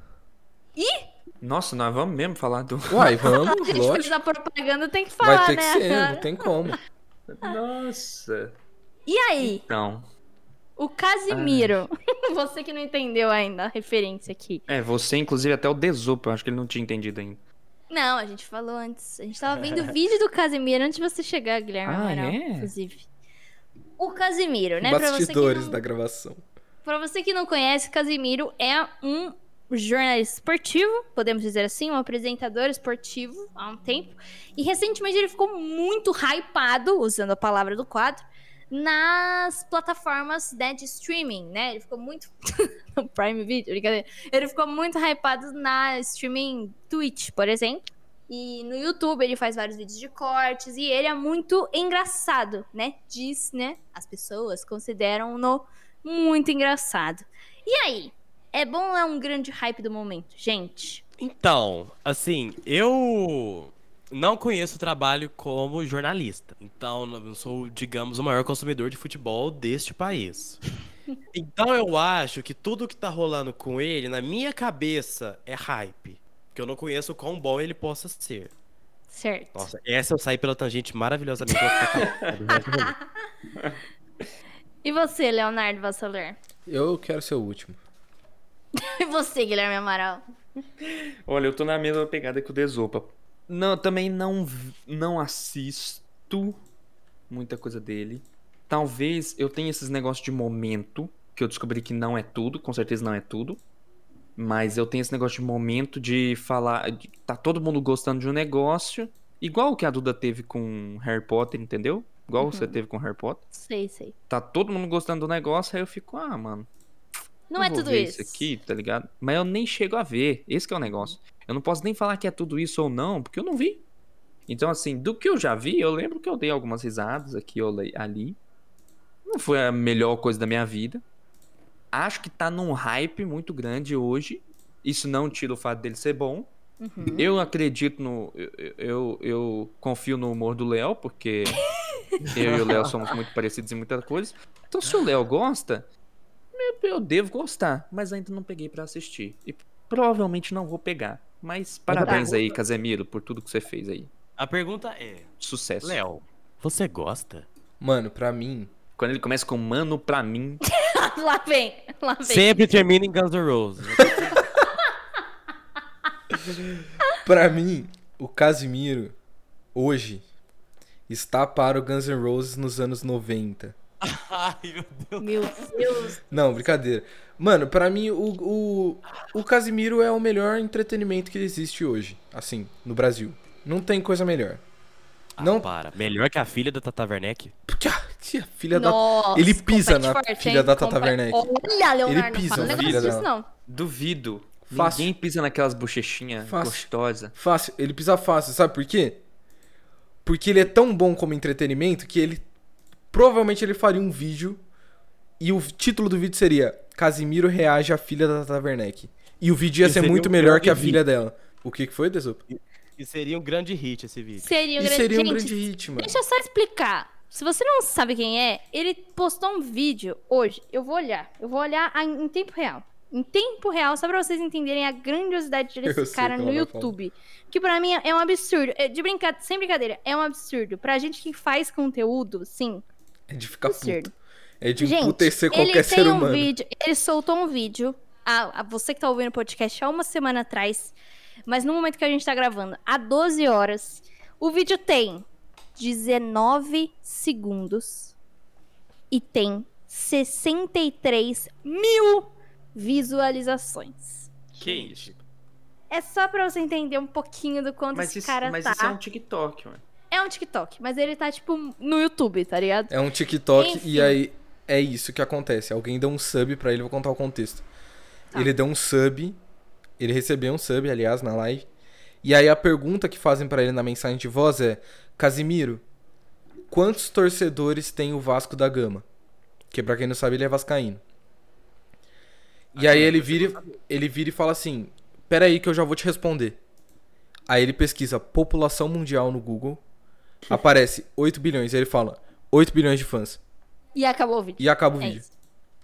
Nossa, nós vamos mesmo falar do. Uai, vamos, <laughs> A gente fez lógico. a propaganda, tem que falar, Vai ter que né? ser, não tem como. Nossa. E aí, Então. o Casimiro. <laughs> Você que não entendeu ainda a referência aqui. É, você, inclusive, até o Desopo, eu acho que ele não tinha entendido ainda. Não, a gente falou antes. A gente tava vendo o <laughs> vídeo do Casimiro antes de você chegar, Guilherme Ah, Amaral, é? inclusive. O Casimiro, né? Pra você, que Bastidores não, da gravação. pra você que não conhece, Casimiro é um jornalista esportivo, podemos dizer assim, um apresentador esportivo há um tempo. E recentemente ele ficou muito hypado, usando a palavra do quadro, nas plataformas né, de streaming, né? Ele ficou muito. <laughs> Prime Video, brincadeira. Ele ficou muito hypado na streaming Twitch, por exemplo. E no YouTube ele faz vários vídeos de cortes e ele é muito engraçado, né? Diz, né? As pessoas consideram-no muito engraçado. E aí? É bom ou é um grande hype do momento, gente? Então, assim, eu não conheço o trabalho como jornalista. Então, eu sou, digamos, o maior consumidor de futebol deste país. <laughs> Então, eu acho que tudo que tá rolando com ele, na minha cabeça, é hype. Porque eu não conheço o quão bom ele possa ser. Certo. Nossa, essa eu saí pela tangente maravilhosamente. <laughs> E você, Leonardo Vassaler? Eu quero ser o último. <laughs> E você, Guilherme Amaral? Olha, eu tô na mesma pegada que o Desopa. Não, também não, não assisto muita coisa dele. Talvez eu tenha esses negócios de momento, que eu descobri que não é tudo, com certeza não é tudo. Mas eu tenho esse negócio de momento de falar. de- tá todo mundo gostando de um negócio. Igual o que a Duda teve com Harry Potter, entendeu? Igual você teve com Harry Potter. Sei, sei. Tá todo mundo gostando do negócio, aí eu fico, ah, mano. Não é tudo ver isso. aqui, tá ligado? Mas eu nem chego a ver. Esse que é o negócio. Eu não posso nem falar que é tudo isso ou não, porque eu não vi. Então, assim, do que eu já vi, eu lembro que eu dei algumas risadas aqui ou ali. Não foi a melhor coisa da minha vida. Acho que tá num hype muito grande hoje. Isso não tira o fato dele ser bom. Uhum. Eu acredito no. Eu, eu, eu confio no humor do Léo, porque eu e o Léo somos <laughs> muito parecidos em muita coisa. Então, se o Léo gosta, eu, eu devo gostar, mas ainda não peguei pra assistir. E provavelmente não vou pegar. Mas parabéns aí, Casemiro, por tudo que você fez aí. A pergunta é: Sucesso. Léo, você gosta? Mano, pra mim, Quando ele começa com mano pra mim. <laughs> lá vem, lá vem. Sempre termina em Guns N' Roses. <laughs> pra mim, o Casimiro, hoje, está para o Guns N' Roses nos anos 90. Ai, meu Deus. Meu Deus. Não, brincadeira. Mano, pra mim, o, o, o Casimiro é o melhor entretenimento que existe hoje, assim, no Brasil. Não tem coisa melhor. Não Não, para. Melhor que a filha da Tata Werneck? porque a filha da... Nossa, Ele pisa na forte, filha hein? da Tata Werneck. Olha, Leonardo, Ele pisa não fala na um filha negócio disso, não. Duvido. Fácil. Ninguém pisa naquelas bochechinhas Fácil. gostosas. Fácil, ele pisa fácil, sabe por quê? Porque ele é tão bom como entretenimento que ele provavelmente ele faria um vídeo e o título do vídeo seria Casimiro reage à filha da Tata Werneck. E o vídeo ia E ser seria muito um melhor que a grande filha dela. O que que foi, Desup? E seria um grande hit esse vídeo. Seria um E grande... seria um Gente, grande hit, mano. Deixa eu só explicar. Se você não sabe quem é, ele postou um vídeo hoje. Eu vou olhar. Eu vou olhar a- em tempo real. Em tempo real, só pra vocês entenderem a grandiosidade <laughs> Eu desse sei cara no YouTube. Que pra mim é um absurdo. É, De brincadeira, sem brincadeira, é um absurdo. Pra gente que faz conteúdo, sim, É de ficar puto. É de Gente, emputecer qualquer ser um humano. vídeo, ele soltou um vídeo, a, a você que tá ouvindo o podcast há uma semana atrás, mas no momento que a gente tá gravando, há 12 horas, o vídeo tem 19 segundos e tem 63 mil visualizações. Que isso? É só pra você entender um pouquinho do quanto Mas, esse isso, cara mas tá. isso é um TikTok, mano. É um TikTok, mas ele tá, tipo, no YouTube, tá ligado? É um TikTok Enfim. e aí é isso que acontece. Alguém deu um sub pra ele, vou contar o contexto. Tá. Ele deu um sub, ele recebeu um sub, aliás, na live. E aí a pergunta que fazem pra ele na mensagem de voz é: Casimiro, quantos torcedores tem o Vasco da Gama? Que pra quem não sabe, ele é vascaíno. E aí ele vira, ele vira e fala assim: Pera aí que eu já vou te responder. Aí ele pesquisa população mundial no Google. Aparece 8 bilhões. E ele fala: 8 bilhões de fãs. E acabou o vídeo. E acaba o É vídeo. isso.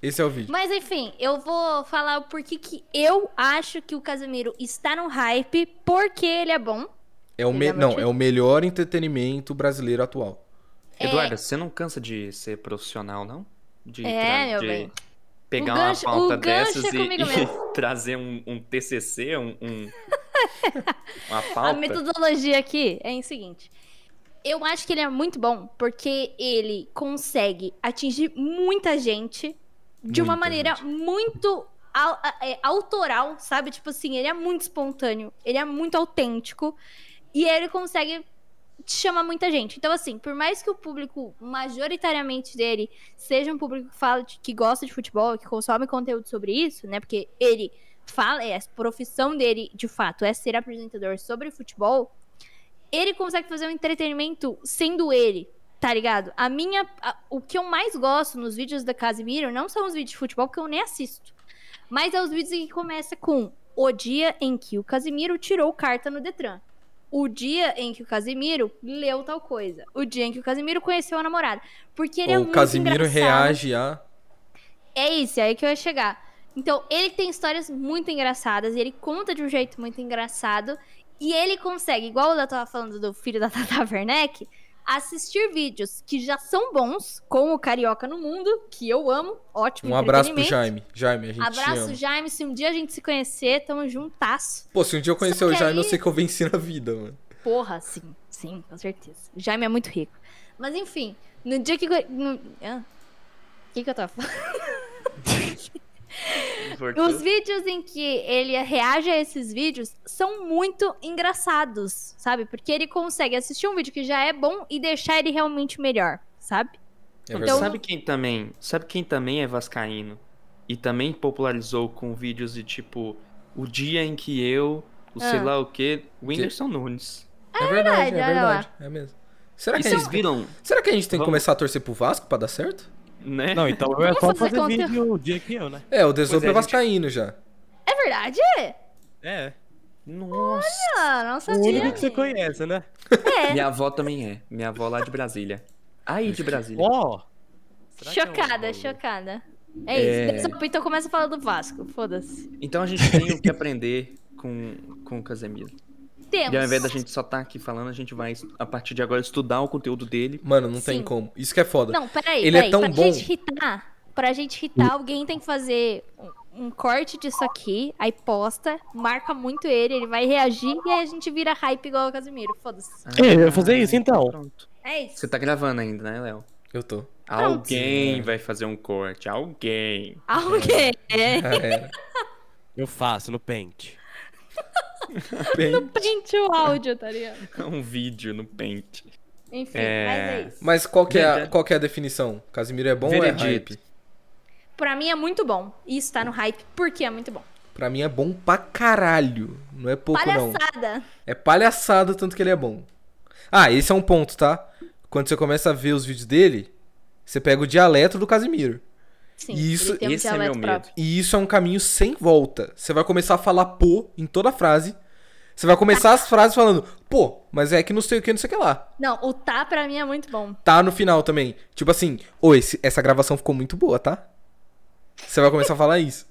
Esse é o vídeo. Mas enfim, eu vou falar o porquê que eu acho que o Casemiro está no hype, porque ele é bom. É o me... É Não, é o melhor entretenimento brasileiro atual. Eduardo, você não cansa de ser profissional, não? De, É, meu de bem. pegar O uma gancho- pauta dessas é e, e <laughs> trazer um, um TCC, um, um- <laughs> uma A pauta. metodologia aqui é o seguinte. Eu acho que ele é muito bom porque ele consegue atingir muita gente de uma maneira gente. muito é, autoral, sabe? Tipo assim, ele é muito espontâneo, ele é muito autêntico e ele consegue chamar muita gente. Então, assim, por mais que o público majoritariamente dele seja um público que fala de- que gosta de futebol, que consome conteúdo sobre isso, né? Porque ele fala, é, a profissão dele, de fato, é ser apresentador sobre futebol, ele consegue fazer um entretenimento sendo ele, tá ligado? A minha. a- o que eu mais gosto nos vídeos da Casimiro não são os vídeos de futebol, porque eu nem assisto. Mas é os vídeos que começa com o dia em que o Casimiro tirou carta no Detran. O dia em que o Casimiro leu tal coisa. O dia em que o Casimiro conheceu a namorada. Porque ele é o muito Casimiro engraçado. reage a. É isso, é aí que eu ia chegar. Então, ele tem histórias muito engraçadas, e ele conta de um jeito muito engraçado, e ele consegue, igual eu tava falando do filho da <laughs> Tata Werneck, assistir vídeos que já são bons, como o Carioca no Mundo, que eu amo, ótimo Um abraço pro. Jaime. Jaime, a gente te Abraço, ama. Jaime, se um dia a gente se conhecer, tamo juntaço. Pô, se um dia eu conhecer o que Jaime, eu aí- sei que eu venci na vida, mano. Porra, sim, sim, com certeza. O Jaime é muito rico. Mas enfim, no dia que... No... Ah, o que que eu tava falando? <laughs> Os vídeos em que ele reage a esses vídeos são muito engraçados, sabe? Porque ele consegue assistir um vídeo que já é bom e deixar ele realmente melhor, sabe? É verdade. Sabe quem também? Sabe quem também é vascaíno e também popularizou com vídeos de tipo o dia em que eu, o sei Ah. lá o que, Whindersson Nunes. É verdade, é verdade, lá. verdade. É mesmo. Será E que, gente, viram, será que a gente tem que Vamos- começar a torcer pro Vasco pra dar certo? Né? Não, então é Vamos só fazer fazer conteúdo. vídeo o dia que eu, né? É, o Desopo é, é a gente- vascaíno já. É verdade? É. Nossa. Ah, não O único que você conhece, né? É, Minha avó também é. Minha avó lá de Brasília. Aí de Brasília. Ó. Será que é um- chocada, chocada. É isso. Então começa a falar do Vasco, foda-se. Então a gente tem o que aprender com, com o Casemiro. Temos. E ao invés da gente só estar aqui falando, a gente vai, a partir de agora, estudar o conteúdo dele. Mano, não tem Sim. como. Isso que é foda. Não, peraí, Ele é peraí. tão pra bom. gente irritar, pra gente irritar, alguém tem que fazer um, um corte disso aqui, aí posta, marca muito ele, ele vai reagir e aí a gente vira hype igual o Casimiro. Foda-se. É, eu ia fazer isso então. Pronto. É isso. Você tá gravando ainda, né, Léo? Eu tô. Alguém vai fazer um corte. Alguém. Alguém. É. <laughs> É, Eu faço no Paint. bem. Print o áudio, tá ligado? <laughs> Um vídeo no Paint. Enfim, É. mas é isso. Mas qual que, é a, Verdade. qual que é a definição? Casimiro é bom ou é Veredito. hype? Pra mim é muito bom. E está no hype porque é muito bom. Pra mim é bom pra caralho. Não é pouco, não. Palhaçada. É palhaçada tanto que ele é bom. Ah, esse é um ponto, tá? Quando você começa a ver os vídeos dele, você pega o dialeto do Casimiro. Sim, Isso- ele tem um esse é meu medo. próprio. E isso é um caminho sem volta. Você vai começar a falar pô em toda frase. Você vai começar as frases falando, pô, mas é que não sei o que, não sei o que lá. Não, o tá pra mim é muito bom. Tá no final também. Tipo assim, ô, esse- essa gravação ficou muito boa, tá? Você vai começar a falar isso.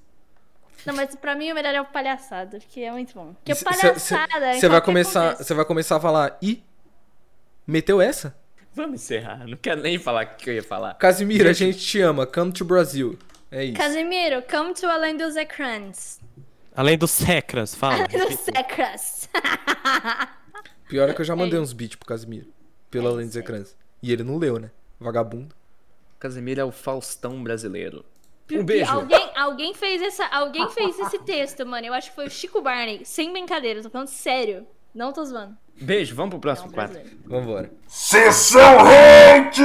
Não, mas pra mim o melhor é o palhaçada, porque é muito bom. Porque E cê- palhaçada. cê- em Você vai começar, você vai começar a falar, ih, meteu essa? Vamos encerrar. Não quero nem falar o que eu ia falar. Casimiro, a Gente- te ama. Come to Brasil. É isso. Casimiro, come to Além dos Ecrãs. Além dos secras, fala. Além dos Ecrãs. <laughs> Pior é que eu já mandei É uns beats pro Casimiro. Pelo É Além dos. Ecrãs. E ele não leu, né? Vagabundo. Casemiro é o Faustão brasileiro. Um beijo. Alguém, alguém, fez essa, alguém fez esse texto, mano. Eu acho que foi o Chico Barney. Sem brincadeira, eu tô falando sério. Não tô zoando. Beijo, vamos pro próximo quadro. brasileiro. Vambora. Sessão Hate!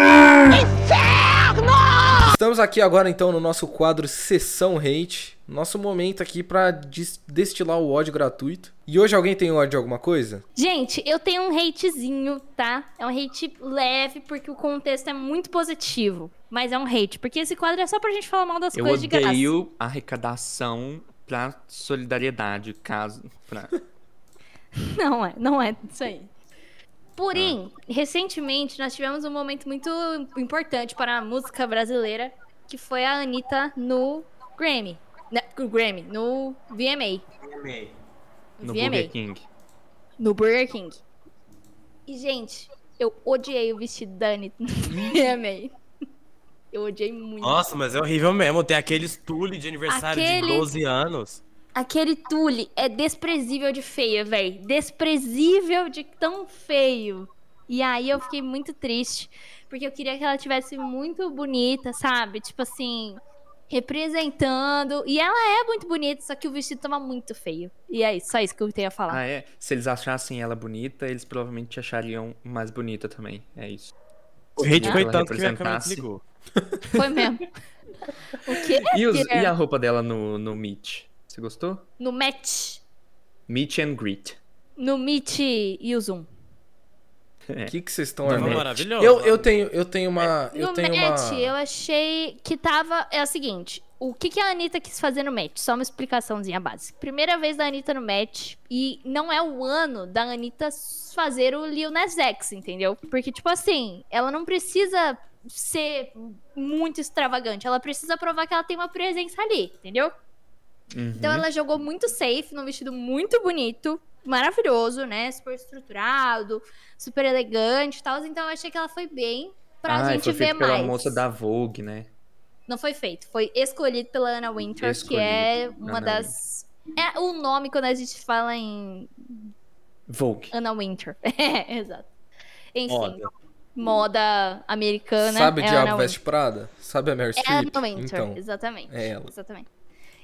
Estamos aqui agora então no nosso quadro Sessão Hate. Nosso momento aqui pra des- destilar o ódio gratuito. E hoje alguém tem ódio de alguma coisa? Gente, eu tenho um hatezinho, tá? É um hate leve, porque o contexto é muito positivo. Mas é um hate, porque esse quadro é só pra gente falar mal das Eu coisas de graça. odeio arrecadação pra solidariedade, caso. Pra... <laughs> Não é, não é isso aí. Porém, recentemente nós tivemos um momento muito importante para a música brasileira, que foi a Anitta no Grammy. Né, no Grammy, no VMA. No VMA. Burger King. No Burger King. E, gente, eu odiei o vestido da Anitta no <laughs> VMA. Eu odiei muito. Nossa, mas é horrível mesmo. Tem aqueles tule de aniversário Aquele- de 12 anos. Aquele tule é desprezível de feio, velho. Desprezível de tão feio. E aí eu fiquei muito triste. Porque eu queria que ela tivesse muito bonita, sabe? Tipo assim. representando. E ela é muito bonita, só que o vestido tava muito feio. E é isso, só isso que eu tenho a falar. Ah, é? Se eles achassem ela bonita, eles provavelmente achariam mais bonita também. É isso. O hate Se foi tanto que minha câmera desligou. Foi mesmo. <laughs> o quê? E, os- e a roupa dela no, no Meet? Você gostou? No match. Meet and Greet. No Meet e o Zoom. O que que vocês estão armando? maravilhoso. Eu, eu tenho, eu tenho uma, eu no tenho match, uma... eu achei que tava. É o seguinte: o que, que a Anitta quis fazer no match? Só uma explicaçãozinha básica. Primeira vez da Anitta no match, e não é o ano da Anitta fazer o Lil Nas X, entendeu? Porque, tipo assim, ela não precisa ser muito extravagante, ela precisa provar que ela tem uma presença ali, entendeu? Uhum. Então ela jogou muito safe, num vestido muito bonito, maravilhoso, né? Super estruturado, super elegante e tal. Então eu achei que ela foi bem pra ah, gente foi ver feito pela mais. moça da Vogue, né? Não foi feito, foi escolhido pela Anna Wintour, que é Escolhido, uma das. É o nome quando a gente fala em Vogue. Anna Wintour. <laughs> É, exato. Enfim, moda, Moda. americana. Sabe é Diabo Veste Prada? Sabe a Meryl É Streep? Anna Wintour, Então, exatamente. é ela. Exatamente.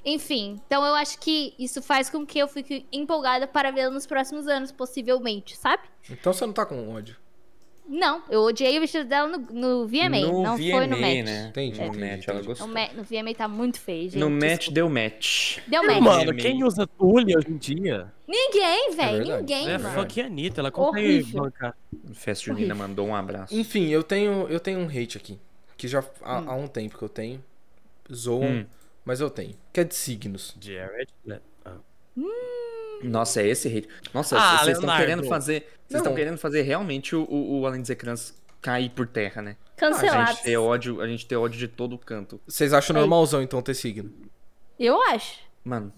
Enfim, então eu acho que isso faz com que eu fique empolgada para vê-la nos próximos anos, possivelmente, sabe? então você não tá com ódio. Não, eu odiei o vestido dela no, no VMA, no não VMA, foi no match. né? Entendi, No entendi, match ela gostou. No, ma- no VMA tá muito feio, gente. No match desculpa. deu match. Deu match. Mano, quem usa tule hoje em dia? Ninguém, velho, verdade. ninguém, É mano. funk Anitta, ela consegue bancar. Festa Junina mandou um abraço. Enfim, eu tenho, eu tenho um hate aqui. Que já há, há um tempo que eu tenho. Zoam, Hum. Mas eu tenho. Que é de signos. Jared Leto. Ah. Nossa, é esse hate. Nossa, Ah, vocês estão Leonardo. querendo fazer. Vocês estão Não. querendo fazer realmente o, o, o Além dos Ecrãs cair por terra, né? A Cancelados. gente ter ódio, a gente ter ódio de todo canto. Vocês acham normalzão, então, ter signo? Eu acho. Mano.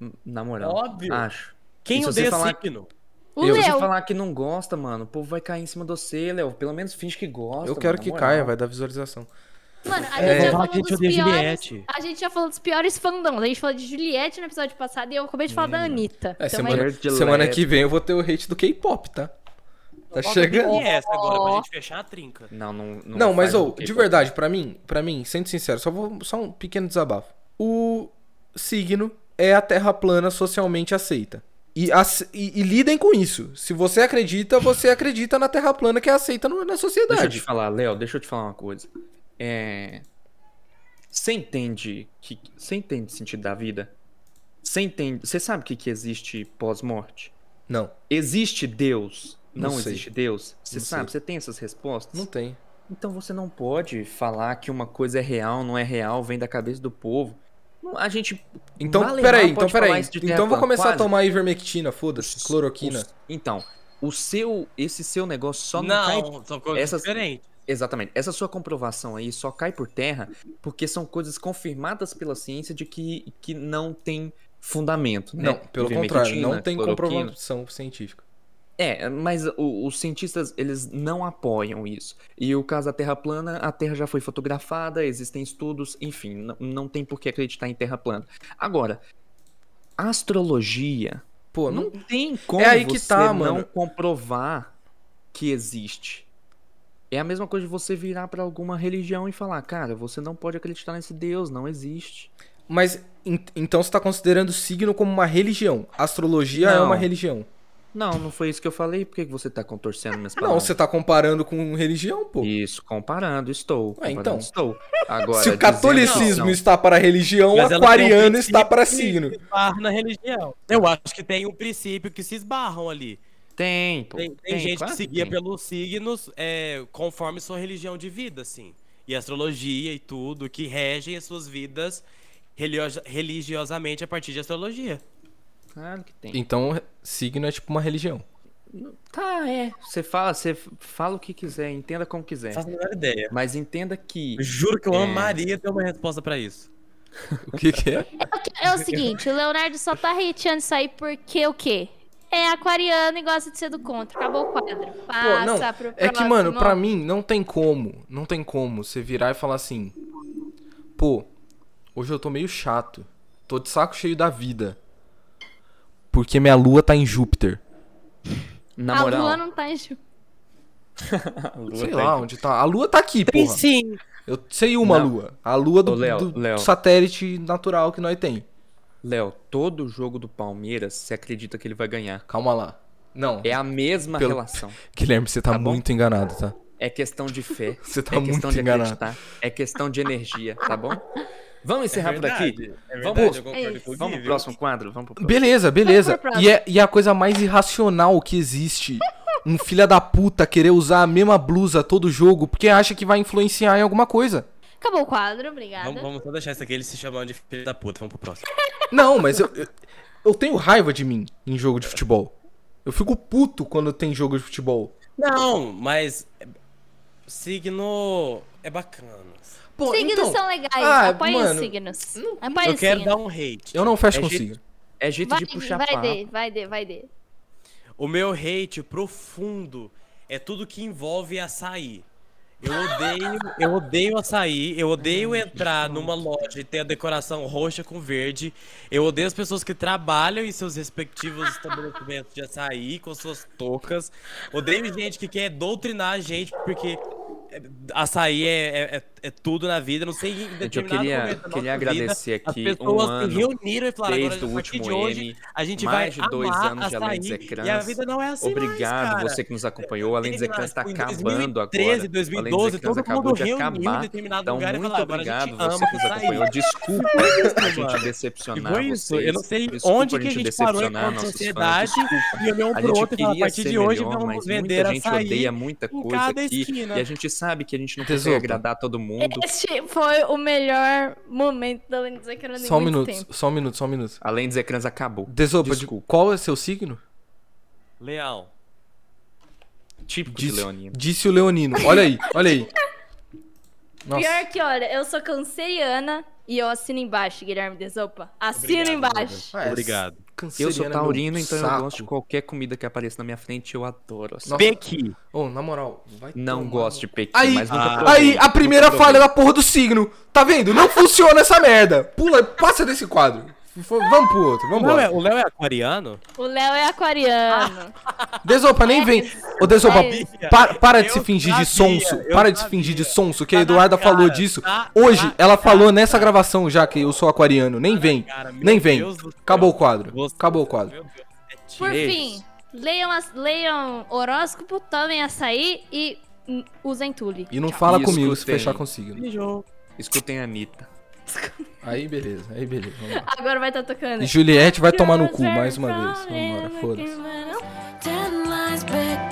n- Na moral. Óbvio. Acho. Quem E se você odeia falar- signo? O Se você Léo. falar que não gosta, mano, o povo vai cair em cima de você, Léo. Pelo menos finge que gosta. eu quero mano, que moral. caia, vai dar visualização. Mano, a É. gente já Fala falou que a gente dos piores. Juliette. A gente já falou dos piores fandoms. A gente falou de Juliette no episódio passado e eu acabei de falar da Anitta. É, Então, semana, Jared semana que vem eu vou ter o hate do K-pop, tá? Tá chegando. BTS agora, pra gente fechar a trinca. Não, não. Não, Não, mas, faz ô, o K-pop. de verdade, pra mim, pra mim, sendo sincero, só vou só um pequeno desabafo. O signo é a terra plana socialmente aceita. E, e- e lidem com isso. Se você acredita, você acredita na terra plana que é aceita no- na Deixa eu te sociedade. falar, Léo, deixa eu te falar uma coisa. É. Você entende que. Você entende o sentido da vida? Você entende. Você sabe o que, que existe pós-morte? Não, Existe Deus? Não Não, existe Deus? Você Não sabe? sei. Você tem essas respostas? não tem. Então você não pode falar que uma coisa é real, não é real, vem da cabeça do povo. Não, A gente. Então, peraí, então peraí. Então eu vou começar a quase. tomar ivermectina, foda-se, cloroquina. O- então, o seu. Esse seu negócio só não, cai Não, são coisas essas- diferentes. Exatamente. Essa sua comprovação aí só cai por terra porque são coisas confirmadas pela ciência de que, que não tem fundamento. né? Não, pelo contrário, não tem comprovação científica. É, mas o- os cientistas, eles não apoiam isso. E o caso da Terra plana, a Terra já foi fotografada, existem estudos, enfim, não, não tem por que acreditar em Terra plana. Agora, astrologia Pô, não não, tem como É aí que você tá, não mano. comprovar que existe. É a mesma coisa de você virar pra alguma religião e falar, cara, você não pode acreditar nesse Deus, não existe. Mas en- então você tá considerando o signo como uma religião. Astrologia é Não. uma religião. Não, não foi isso que eu falei. Por que que você tá contorcendo minhas Não, palavras? você tá comparando com religião, pô. Isso, comparando, estou. Ué, comparando, então. Estou. <laughs> Agora, Se o catolicismo que está para religião, o tem um aquariano está para signo. esbarra na religião. Eu acho que tem um princípio que se esbarram ali. Tem, pô, Tem, tem gente claro que seguia tem. pelos signos é, conforme sua religião de vida, assim. E astrologia e tudo, que regem as suas vidas religio- religiosamente a partir de astrologia. Claro que tem. Então, signo é tipo uma religião. Tá, é. Você fala, você fala o que quiser, entenda como quiser. Faço a menor ideia. Mas entenda que. Eu juro que eu É. amaria ter uma resposta pra isso. <laughs> O que que é? É o seguinte, o Leonardo só tá hateando isso aí porque o quê? É aquariano e gosta de ser do contra. Acabou o quadro. Passa Pô, não, pro é que, mano, pra mim não tem como, não tem como você virar e falar assim, pô, hoje eu tô meio chato, tô de saco cheio da vida, porque minha lua tá em Júpiter. <laughs> Na a moral. lua não tá em Ju- <laughs> Sei lá onde tá. A lua tá aqui, Tem porra. sim. Eu sei uma Não. lua. A lua do, Ô, Léo, do Léo. satélite natural que nós tem. Léo, todo jogo do Palmeiras, você acredita que ele vai ganhar. Calma lá. Não. É a mesma Pelo- relação. <laughs> Guilherme, você tá, Tá bom? muito enganado, tá? É questão de fé. <laughs> Você tá é muito questão de enganado. acreditar. É questão de energia, tá bom? Vamos encerrar por aqui? É Vamos- verdade, com o Vamos Gui, pro próximo quadro? Vamos pro próximo. Beleza, beleza. Vamos. E é, e é a coisa mais irracional que existe. Um filho da puta querer usar a mesma blusa todo jogo porque acha que vai influenciar em alguma coisa. Acabou o quadro, obrigada. Vamos, vamos só deixar isso aqui, eles se chamando de filho da puta. Vamos pro próximo. <laughs> Não, mas eu, eu, eu tenho raiva de mim em jogo de futebol. Eu fico puto quando tem jogo de futebol. Não, mas. Signo é bacana. Pô, signos então, são legais, ah, apoiem os mano, signos. Apoiem Eu os quero signos. dar um hate. eu não fecho É com jeito- signo. É jeito Vai, de puxar vai papo. de, vai de, vai de. O meu hate profundo é tudo que envolve açaí. Eu odeio, eu odeio açaí, eu odeio entrar numa loja e ter a decoração roxa com verde. Eu odeio as pessoas que trabalham em seus respectivos estabelecimentos de açaí com suas toucas. Odeio gente que quer doutrinar a gente porque é, açaí é, é, é- é tudo na vida. Não sei em eu determinado queria, momento queria nossa vida, agradecer as aqui pessoas um se ano reuniram e falaram desde agora, o último de hoje, M, a gente mais vai de dois amar anos de Além dos Ecrãs. E a vida não é assim mais, Obrigado cara. você que nos acompanhou. Além dos Ecrãs está acabando 2013, agora. 2012, Além dos Ecrãs todo acabou mundo de reuniu em acabar. determinado Então, lugar e muito a obrigado gente você ama que nos acompanhou. Desculpa a gente decepcionar foi isso, vocês. eu não sei Desculpa onde que a gente parou enquanto sociedade e olhou um A pro gente outro e falou, a partir de hoje vamos vender açaí odeia muita em coisa cada aqui. esquina. E a gente sabe que a gente não consegue agradar todo mundo. Este foi o melhor momento da Lenda dos Ecrãs em Só um minuto, tempo. só um minuto, só um minuto. Além dos Ecrãs acabou. Desopa, de- Desculpa. qual é seu signo? Leão. Típico de Disse, Leonino. disse o Leonino. Olha aí, olha aí. <laughs> Nossa. Pior que, olha, eu sou canceriana e eu assino embaixo, Guilherme Desopa. Assino Obrigado, embaixo. Obrigado. Eu sou é meu taurino, então eu saco. gosto de qualquer comida que apareça na minha frente, eu adoro. assim. Pequi. Ô, na moral, vai Não tomar gosto de pequi, Aí, mas nunca Ah. provei. aí, a primeira falha da porra do signo. Tá vendo? Não funciona essa merda. Pula, passa desse quadro. Vamos pro outro, O Léo, é, o Léo é aquariano? O Léo é aquariano. <laughs> Desopa, nem vem. Ô, Desopa, É. para, para de se fingir de sonso. Para de se fingir de sonso, que a Tá Eduarda cara, falou disso. tá Hoje, ela falou cara. nessa gravação já que eu sou aquariano. Nem vem. Nem vem. Acabou o quadro. Acabou o quadro. É. Por fim, leiam, as, leiam horóscopo, tomem açaí e hum, usem tule. E não fala E comigo se fechar. Beijo. Escutem a Anitta. <laughs> Aí beleza, aí beleza. Agora vai estar tocando. E Juliette vai tomar no cu mais uma vez. Vambora, foda-se. Ten lines, big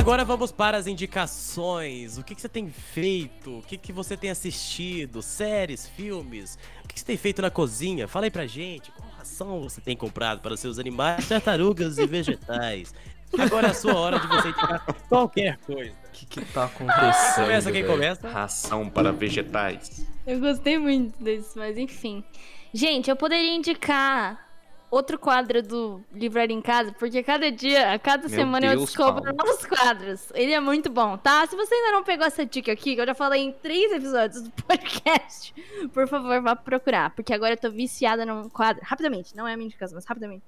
Agora vamos para as indicações. O que, que você tem feito? O que, que você tem assistido? Séries, filmes? O que, que você tem feito na cozinha? Fala aí pra gente. Qual ração você tem comprado para os seus animais, tartarugas e vegetais? Agora é a sua hora de você indicar qualquer coisa. O que que tá acontecendo? Começa quem velho? começa? Ração para vegetais. Eu gostei muito desse, mas enfim. Gente, eu poderia indicar outro quadro do Livraria em Casa, porque cada dia, a cada Meu semana eu Deus, descubro Paulo. novos quadros. Ele é muito bom, tá? Se você ainda não pegou essa dica aqui, que eu já falei em três episódios do <laughs> podcast, por favor, vá procurar, porque agora eu tô viciada num quadro. Rapidamente, não é a minha indicação, mas rapidamente.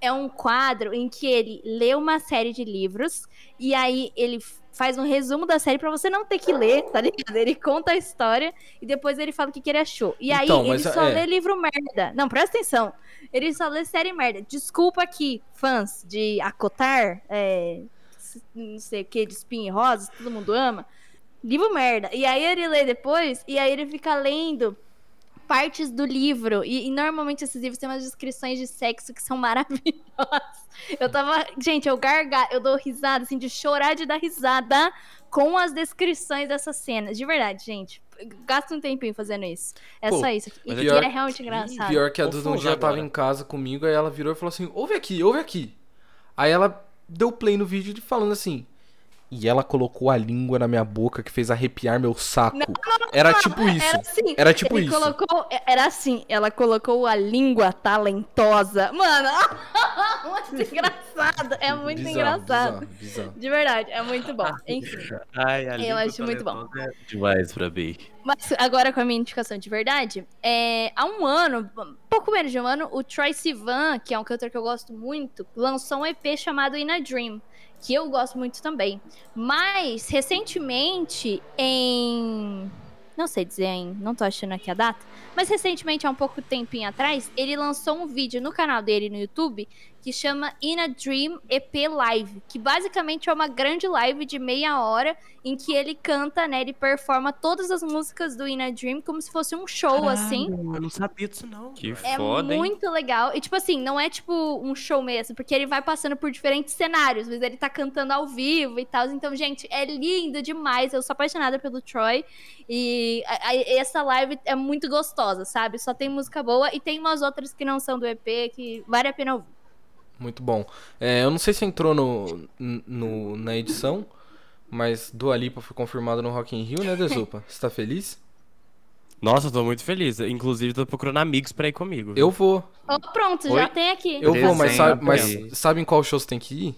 É um quadro em que ele lê uma série de livros e aí ele faz um resumo da série pra você não ter que ler, tá ligado? Ele conta a história e depois ele fala o que, que ele achou. E aí Então, ele só é. lê livro merda. Não, presta atenção. Ele só lê série merda. Desculpa aqui, fãs de Acotar, é, não sei o que, de espinho e rosas, todo mundo ama. Livro merda. E aí ele lê depois, e aí ele fica lendo partes do livro. E, e normalmente esses livros têm umas descrições de sexo que são <laughs> maravilhosas. Eu tava. Gente, eu gargar, eu dou risada, assim, de chorar de dar risada com as descrições dessas cenas. De verdade, gente. Gasta um tempinho fazendo isso. É Pô, só isso. E, e pior- é realmente engraçado. Pior que a Duda um dia tava em casa comigo, aí ela virou e falou assim: ouve aqui, ouve aqui. Aí ela deu play no vídeo de falando assim: e ela colocou a língua na minha boca que fez arrepiar meu saco. Era tipo isso. Era assim. Era tipo ele isso. Colocou, era assim, ela colocou a língua talentosa. Mano, <laughs> muito <laughs> engraçado. É muito Bizarro, engraçado. bizarro, bizarro. De verdade, é muito bom. Enfim. Ai, a Eu acho muito bom. é Demais pra mim. Mas agora com a minha indicação de verdade, é, há um ano, pouco menos de um ano, o Troy Sivan, que é um cantor que eu gosto muito, lançou um EP chamado In a Dream, que eu gosto muito também. Mas, recentemente, em. Não sei dizer, hein? Não tô achando aqui a data. Mas recentemente, há um pouco tempinho atrás, ele lançou um vídeo no canal dele no YouTube que chama In a Dream EP Live, que basicamente é uma grande live de meia hora em que ele canta, né? Ele performa todas as músicas do In a Dream como se fosse um show, assim. Eu não sabia disso, não. Que É foda, hein? muito legal. E, tipo assim, não é tipo um show mesmo, porque ele vai passando por diferentes cenários, mas ele tá cantando ao vivo e tal. Então, gente, é lindo demais. Eu sou apaixonada pelo Troy. E a- a- essa live é muito gostosa, sabe? Só tem música boa e tem umas outras que não são do EP que vale a pena ouvir. Muito bom. É, eu não sei se entrou no, no, na edição, mas Dua Lipa foi confirmado no Rock in Rio, né, Desupa? <laughs> Você tá feliz? Nossa, eu tô muito feliz. Inclusive, tô procurando amigos pra ir comigo. Eu vou. Oh, pronto, Oi? já tem aqui. Eu vou, mas, sabe, mas sabe em qual show você tem que ir?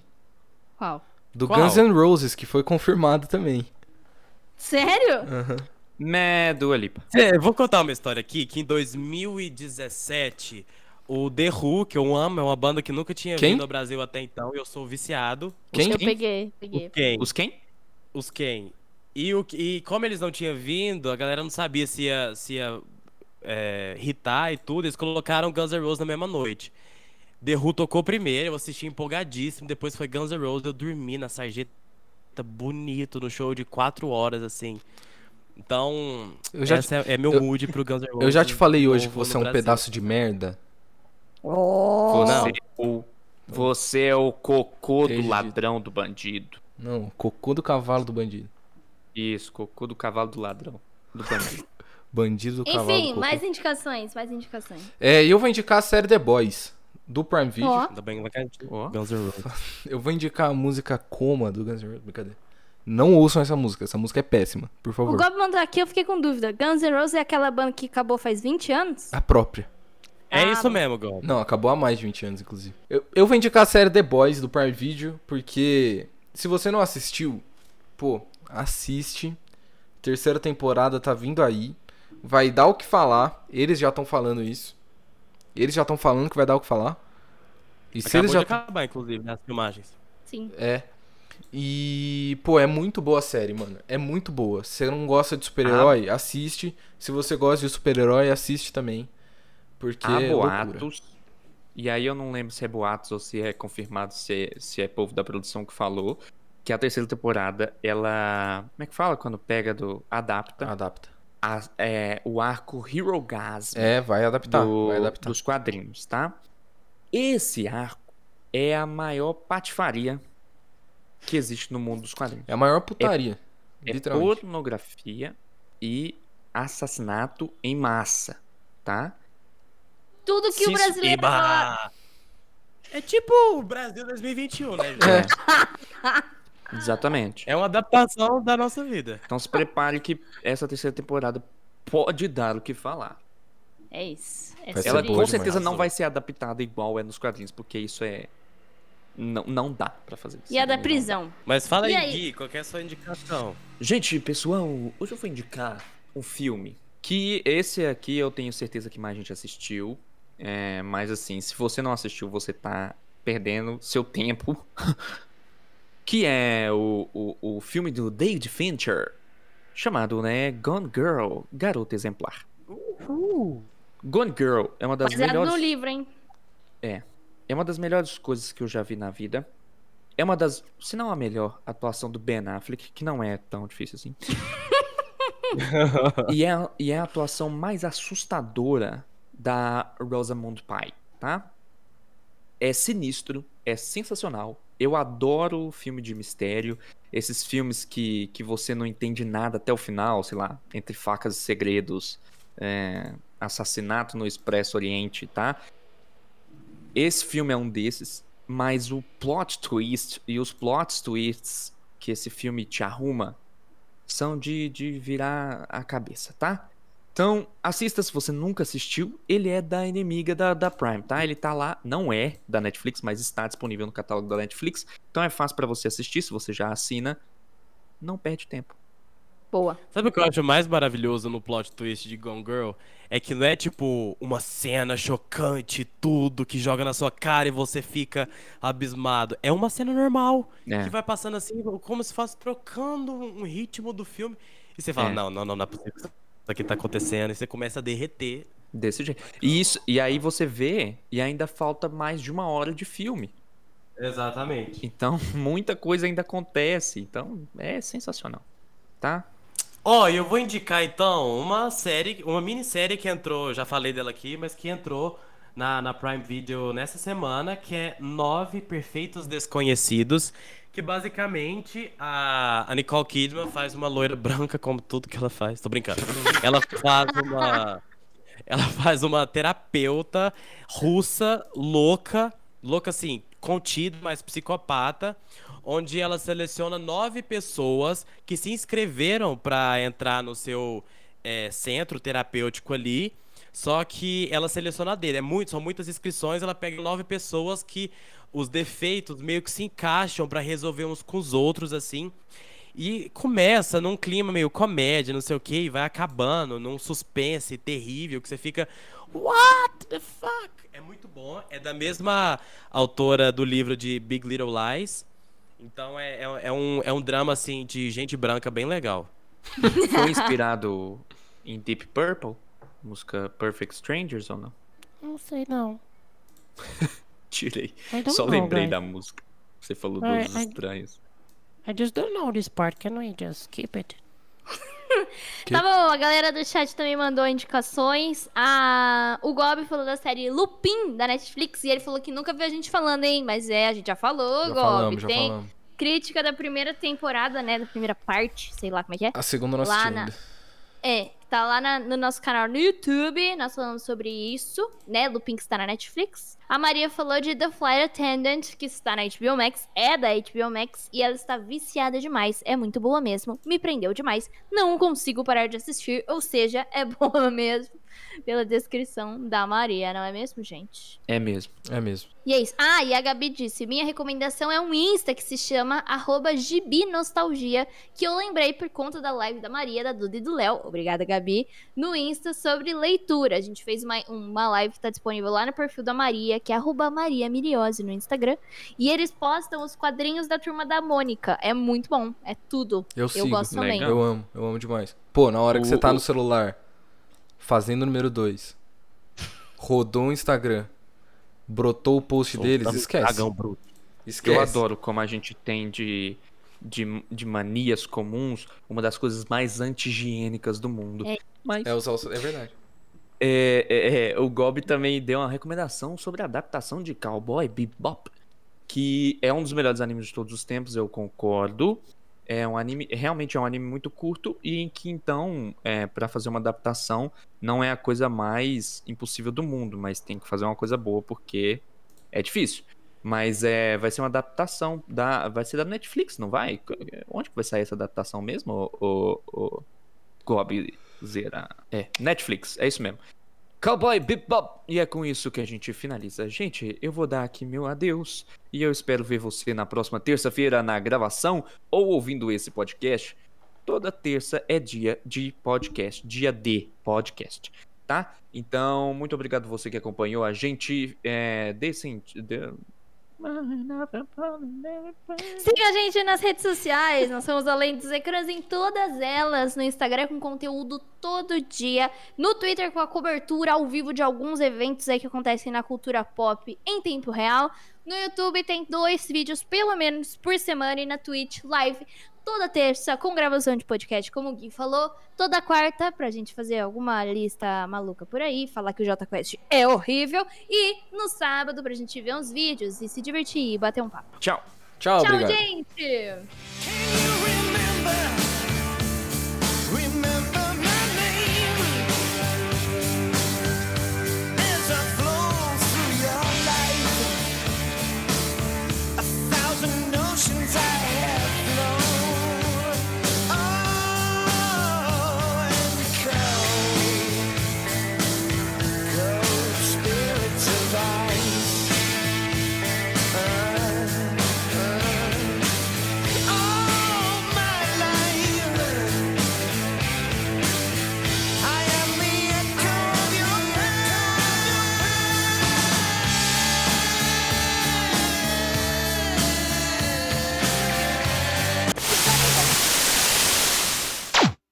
Qual? Do Qual? Guns N' Roses, que foi confirmado também. Sério? Né, Dua Lipa. É, vou contar uma história aqui, que em 2017, o The Who, que eu amo, é uma banda que nunca tinha Quem? vindo ao Brasil até então, e eu sou viciado. Quem? Eu peguei, peguei. Os quem? Os quem? Os quem? E, o, e como eles não tinham vindo, a galera não sabia se ia, se ia é, hitar e tudo, eles colocaram Guns N' Roses na mesma noite. The Who tocou primeiro, eu assisti empolgadíssimo, depois foi Guns N' Roses, eu dormi na sarjeta bonito, no show de quatro horas, assim. Então, Eu já, essa é, é meu eu- mood pro Guns N' Roses. eu já te falei hoje que você é um Brasil. pedaço de merda. Você, o, você é o cocô do Acredito. ladrão do bandido. Não, cocô do cavalo do bandido. Isso, cocô do cavalo do ladrão. Do bandido. <laughs> Bandido do cavalo do Enfim, mais indicações, mais indicações. É, e eu vou indicar a série The Boys, do Prime Video. Ó. Guns N' Roses. <laughs> Eu vou indicar a música Coma do Guns N' Roses. Brincadeira. Não ouçam essa música, essa música é péssima, por O favor. Gob mandou aqui, eu fiquei com dúvida. Guns N' Roses é aquela banda que acabou faz 20 anos? A própria. É Ah, isso mesmo, Gon. Não, acabou há mais de 20 anos, inclusive. Eu, eu vou indicar a série The Boys do Prime Video, porque se você não assistiu, pô, assiste. Terceira temporada tá vindo aí. Vai dar o que falar. Eles já estão falando isso. Eles já estão falando que vai dar o que falar. E se Acabou eles de já acabar, inclusive, nas filmagens. Sim. É. E, pô, é muito boa a série, mano. É muito boa. Se você não gosta de super-herói, assiste. Se você gosta de super-herói, assiste também. Porque Há é loucura. boatos. E aí eu não lembro se é boatos ou se é confirmado, se é, se é povo da produção que falou. Que a terceira temporada, ela. Como é que fala quando pega do. Adapta Adapta. a- é, o arco Hero Gasm É, vai adaptar. do- vai adaptar. dos quadrinhos, tá? Esse arco é a maior patifaria que existe no mundo dos quadrinhos. É a maior putaria. É literalmente. pornografia e assassinato em massa, tá? Tudo que o brasileiro fala. É tipo o Brasil 2021, né, gente? É. <laughs> Exatamente. É uma adaptação da nossa vida. Então se prepare que essa terceira temporada pode dar o que falar. É isso. É Ela com certeza demais. não vai ser adaptada igual é nos quadrinhos, porque isso é. Não, não dá pra fazer isso. E a da prisão? Mas fala E aí, aí? Gui, qual que é a sua indicação? Gente, pessoal, hoje eu vou indicar um filme que esse aqui eu tenho certeza que mais gente assistiu. É, mas assim, se você não assistiu, você tá perdendo seu tempo. <laughs> que é o, o, o filme do David Fincher, chamado, né, Gone Girl, Garota Exemplar. Gone Girl é uma das Baseado melhores... no livro, hein? É uma das melhores coisas que eu já vi na vida. É uma das, se não a melhor, atuação do Ben Affleck, que não é tão difícil assim. <laughs> e, é, e é a atuação mais assustadora da Rosamund Pike, tá? É sinistro, é sensacional. Eu adoro filme de mistério. Esses filmes que, que você não entende nada até o final, sei lá, Entre Facas e Segredos, é, Assassinato no Expresso Oriente, tá? Esse filme é um desses, mas o plot twist e os plot twists que esse filme te arruma são de, de virar a cabeça, tá? Então, assista se você nunca assistiu. Ele é da inimiga da, da Prime, tá? Ele tá lá, não é da Netflix, mas está disponível no catálogo da Netflix. Então é fácil pra você assistir, se você já assina. Não perde tempo. Boa. Sabe o que eu acho mais maravilhoso no plot twist de Gone Girl? É que não é tipo uma cena chocante, tudo que joga na sua cara e você fica abismado. É uma cena normal, É. que vai passando assim, como se fosse trocando um ritmo do filme. E você fala, É. não, não, não, não é possível que isso aqui tá acontecendo. E você começa a derreter. Desse jeito. E, isso, e aí você vê, e ainda falta mais de uma hora de filme. Exatamente. Então, <laughs> muita coisa ainda acontece. Então, é sensacional. Tá? Ó, eu vou indicar então uma série, uma minissérie que entrou, já falei dela aqui, mas que entrou na, na Prime Video nessa semana, que é Nove Perfeitos Desconhecidos, que basicamente a, a Nicole Kidman faz uma loira branca como tudo que ela faz. Tô brincando. Ela faz uma ela faz uma terapeuta russa louca, louca assim, contida, mas psicopata, onde ela seleciona nove pessoas que se inscreveram para entrar no seu é, centro terapêutico ali. Só que ela seleciona dele. É muito, são muitas inscrições. Ela pega nove pessoas que os defeitos meio que se encaixam para resolver uns com os outros, assim. E começa num clima meio comédia, não sei o que, e vai acabando num suspense terrível que você fica. What the fuck? É muito bom. É da mesma autora do livro de Big Little Lies. Então é, é, é um, é um drama assim de gente branca bem legal. <laughs> Foi inspirado em Deep Purple? Música Perfect Strangers ou não? Não sei não. <laughs> Tirei. I don't Só know, lembrei guys. da música. Você falou Alright, dos I- estranhos. I just don't know this part. Can we just skip it? <laughs> Tá bom, a galera do chat também mandou indicações. A... O Gob falou da série Lupin, da Netflix, e ele falou que nunca viu a gente falando, hein? Mas é, a gente já falou, Já Gob. falamos, já Tem falamos. crítica da primeira temporada, né? Da primeira parte, sei lá como é que é. A segunda não Lá na-. É, tá lá na- no nosso canal no YouTube, nós falamos sobre isso, né? Lupin que está na Netflix. A Maria falou de The Flight Attendant, que está na HBO Max, é da HBO Max, e ela está viciada demais, é muito boa mesmo, me prendeu demais, não consigo parar de assistir, ou seja, <laughs> é boa mesmo, pela descrição da Maria, não é mesmo, gente? É mesmo. É mesmo. E é isso. Ah, e a Gabi disse: minha recomendação é um Insta que se chama arroba Gibinostalgia, que eu lembrei por conta da live da Maria, da Duda e do Léo. Obrigada, Gabi. No Insta sobre leitura. A gente fez uma, uma live que tá disponível lá no perfil da Maria, que é arroba Maria Miriose no Instagram. E eles postam os quadrinhos da turma da Mônica. É muito bom. É tudo. Eu sigo. gosto também. Legal. Eu amo, eu amo demais. Pô, na hora que você tá o- no celular, fazendo o número 2, rodou o Instagram, brotou o post deles, esquece. Dragão bruto. Esquece. Eu adoro como a gente tem de, de, de manias comuns uma das coisas mais anti-higiênicas do mundo. É. Mas É, usar o... é verdade. É, é, é, o Gob também deu uma recomendação sobre a adaptação de Cowboy Bebop, que é um dos melhores animes de todos os tempos, eu concordo. É um anime, realmente é um anime muito curto e em que então, é, para fazer uma adaptação, não é a coisa mais impossível do mundo, mas tem que fazer uma coisa boa porque é difícil. Mas é, vai ser uma adaptação da, vai ser da Netflix, não vai? Onde que vai sair essa adaptação mesmo? O, o, o Gob Zera. É, Netflix, é isso mesmo. Cowboy Bebop. E é com isso que a gente finaliza. Gente, eu vou dar aqui meu adeus. E eu espero ver você na próxima terça-feira na gravação ou ouvindo esse podcast. Toda terça é dia de podcast. Dia de podcast. Tá? Então, muito obrigado você que acompanhou a gente. É, senti- dê- Siga a gente nas redes sociais, nós somos Além dos Ecrãs em todas elas, no Instagram com conteúdo todo dia, no Twitter com a cobertura ao vivo de alguns eventos aí que acontecem na cultura pop em tempo real. No YouTube tem dois vídeos pelo menos por semana e na Twitch live toda terça com gravação de podcast, como o Gui falou, toda quarta pra gente fazer alguma lista maluca por aí, falar que o Jota Quest é horrível e no sábado pra gente ver uns vídeos e se divertir e bater um papo. Tchau. Tchau, Tchau, obrigado. gente!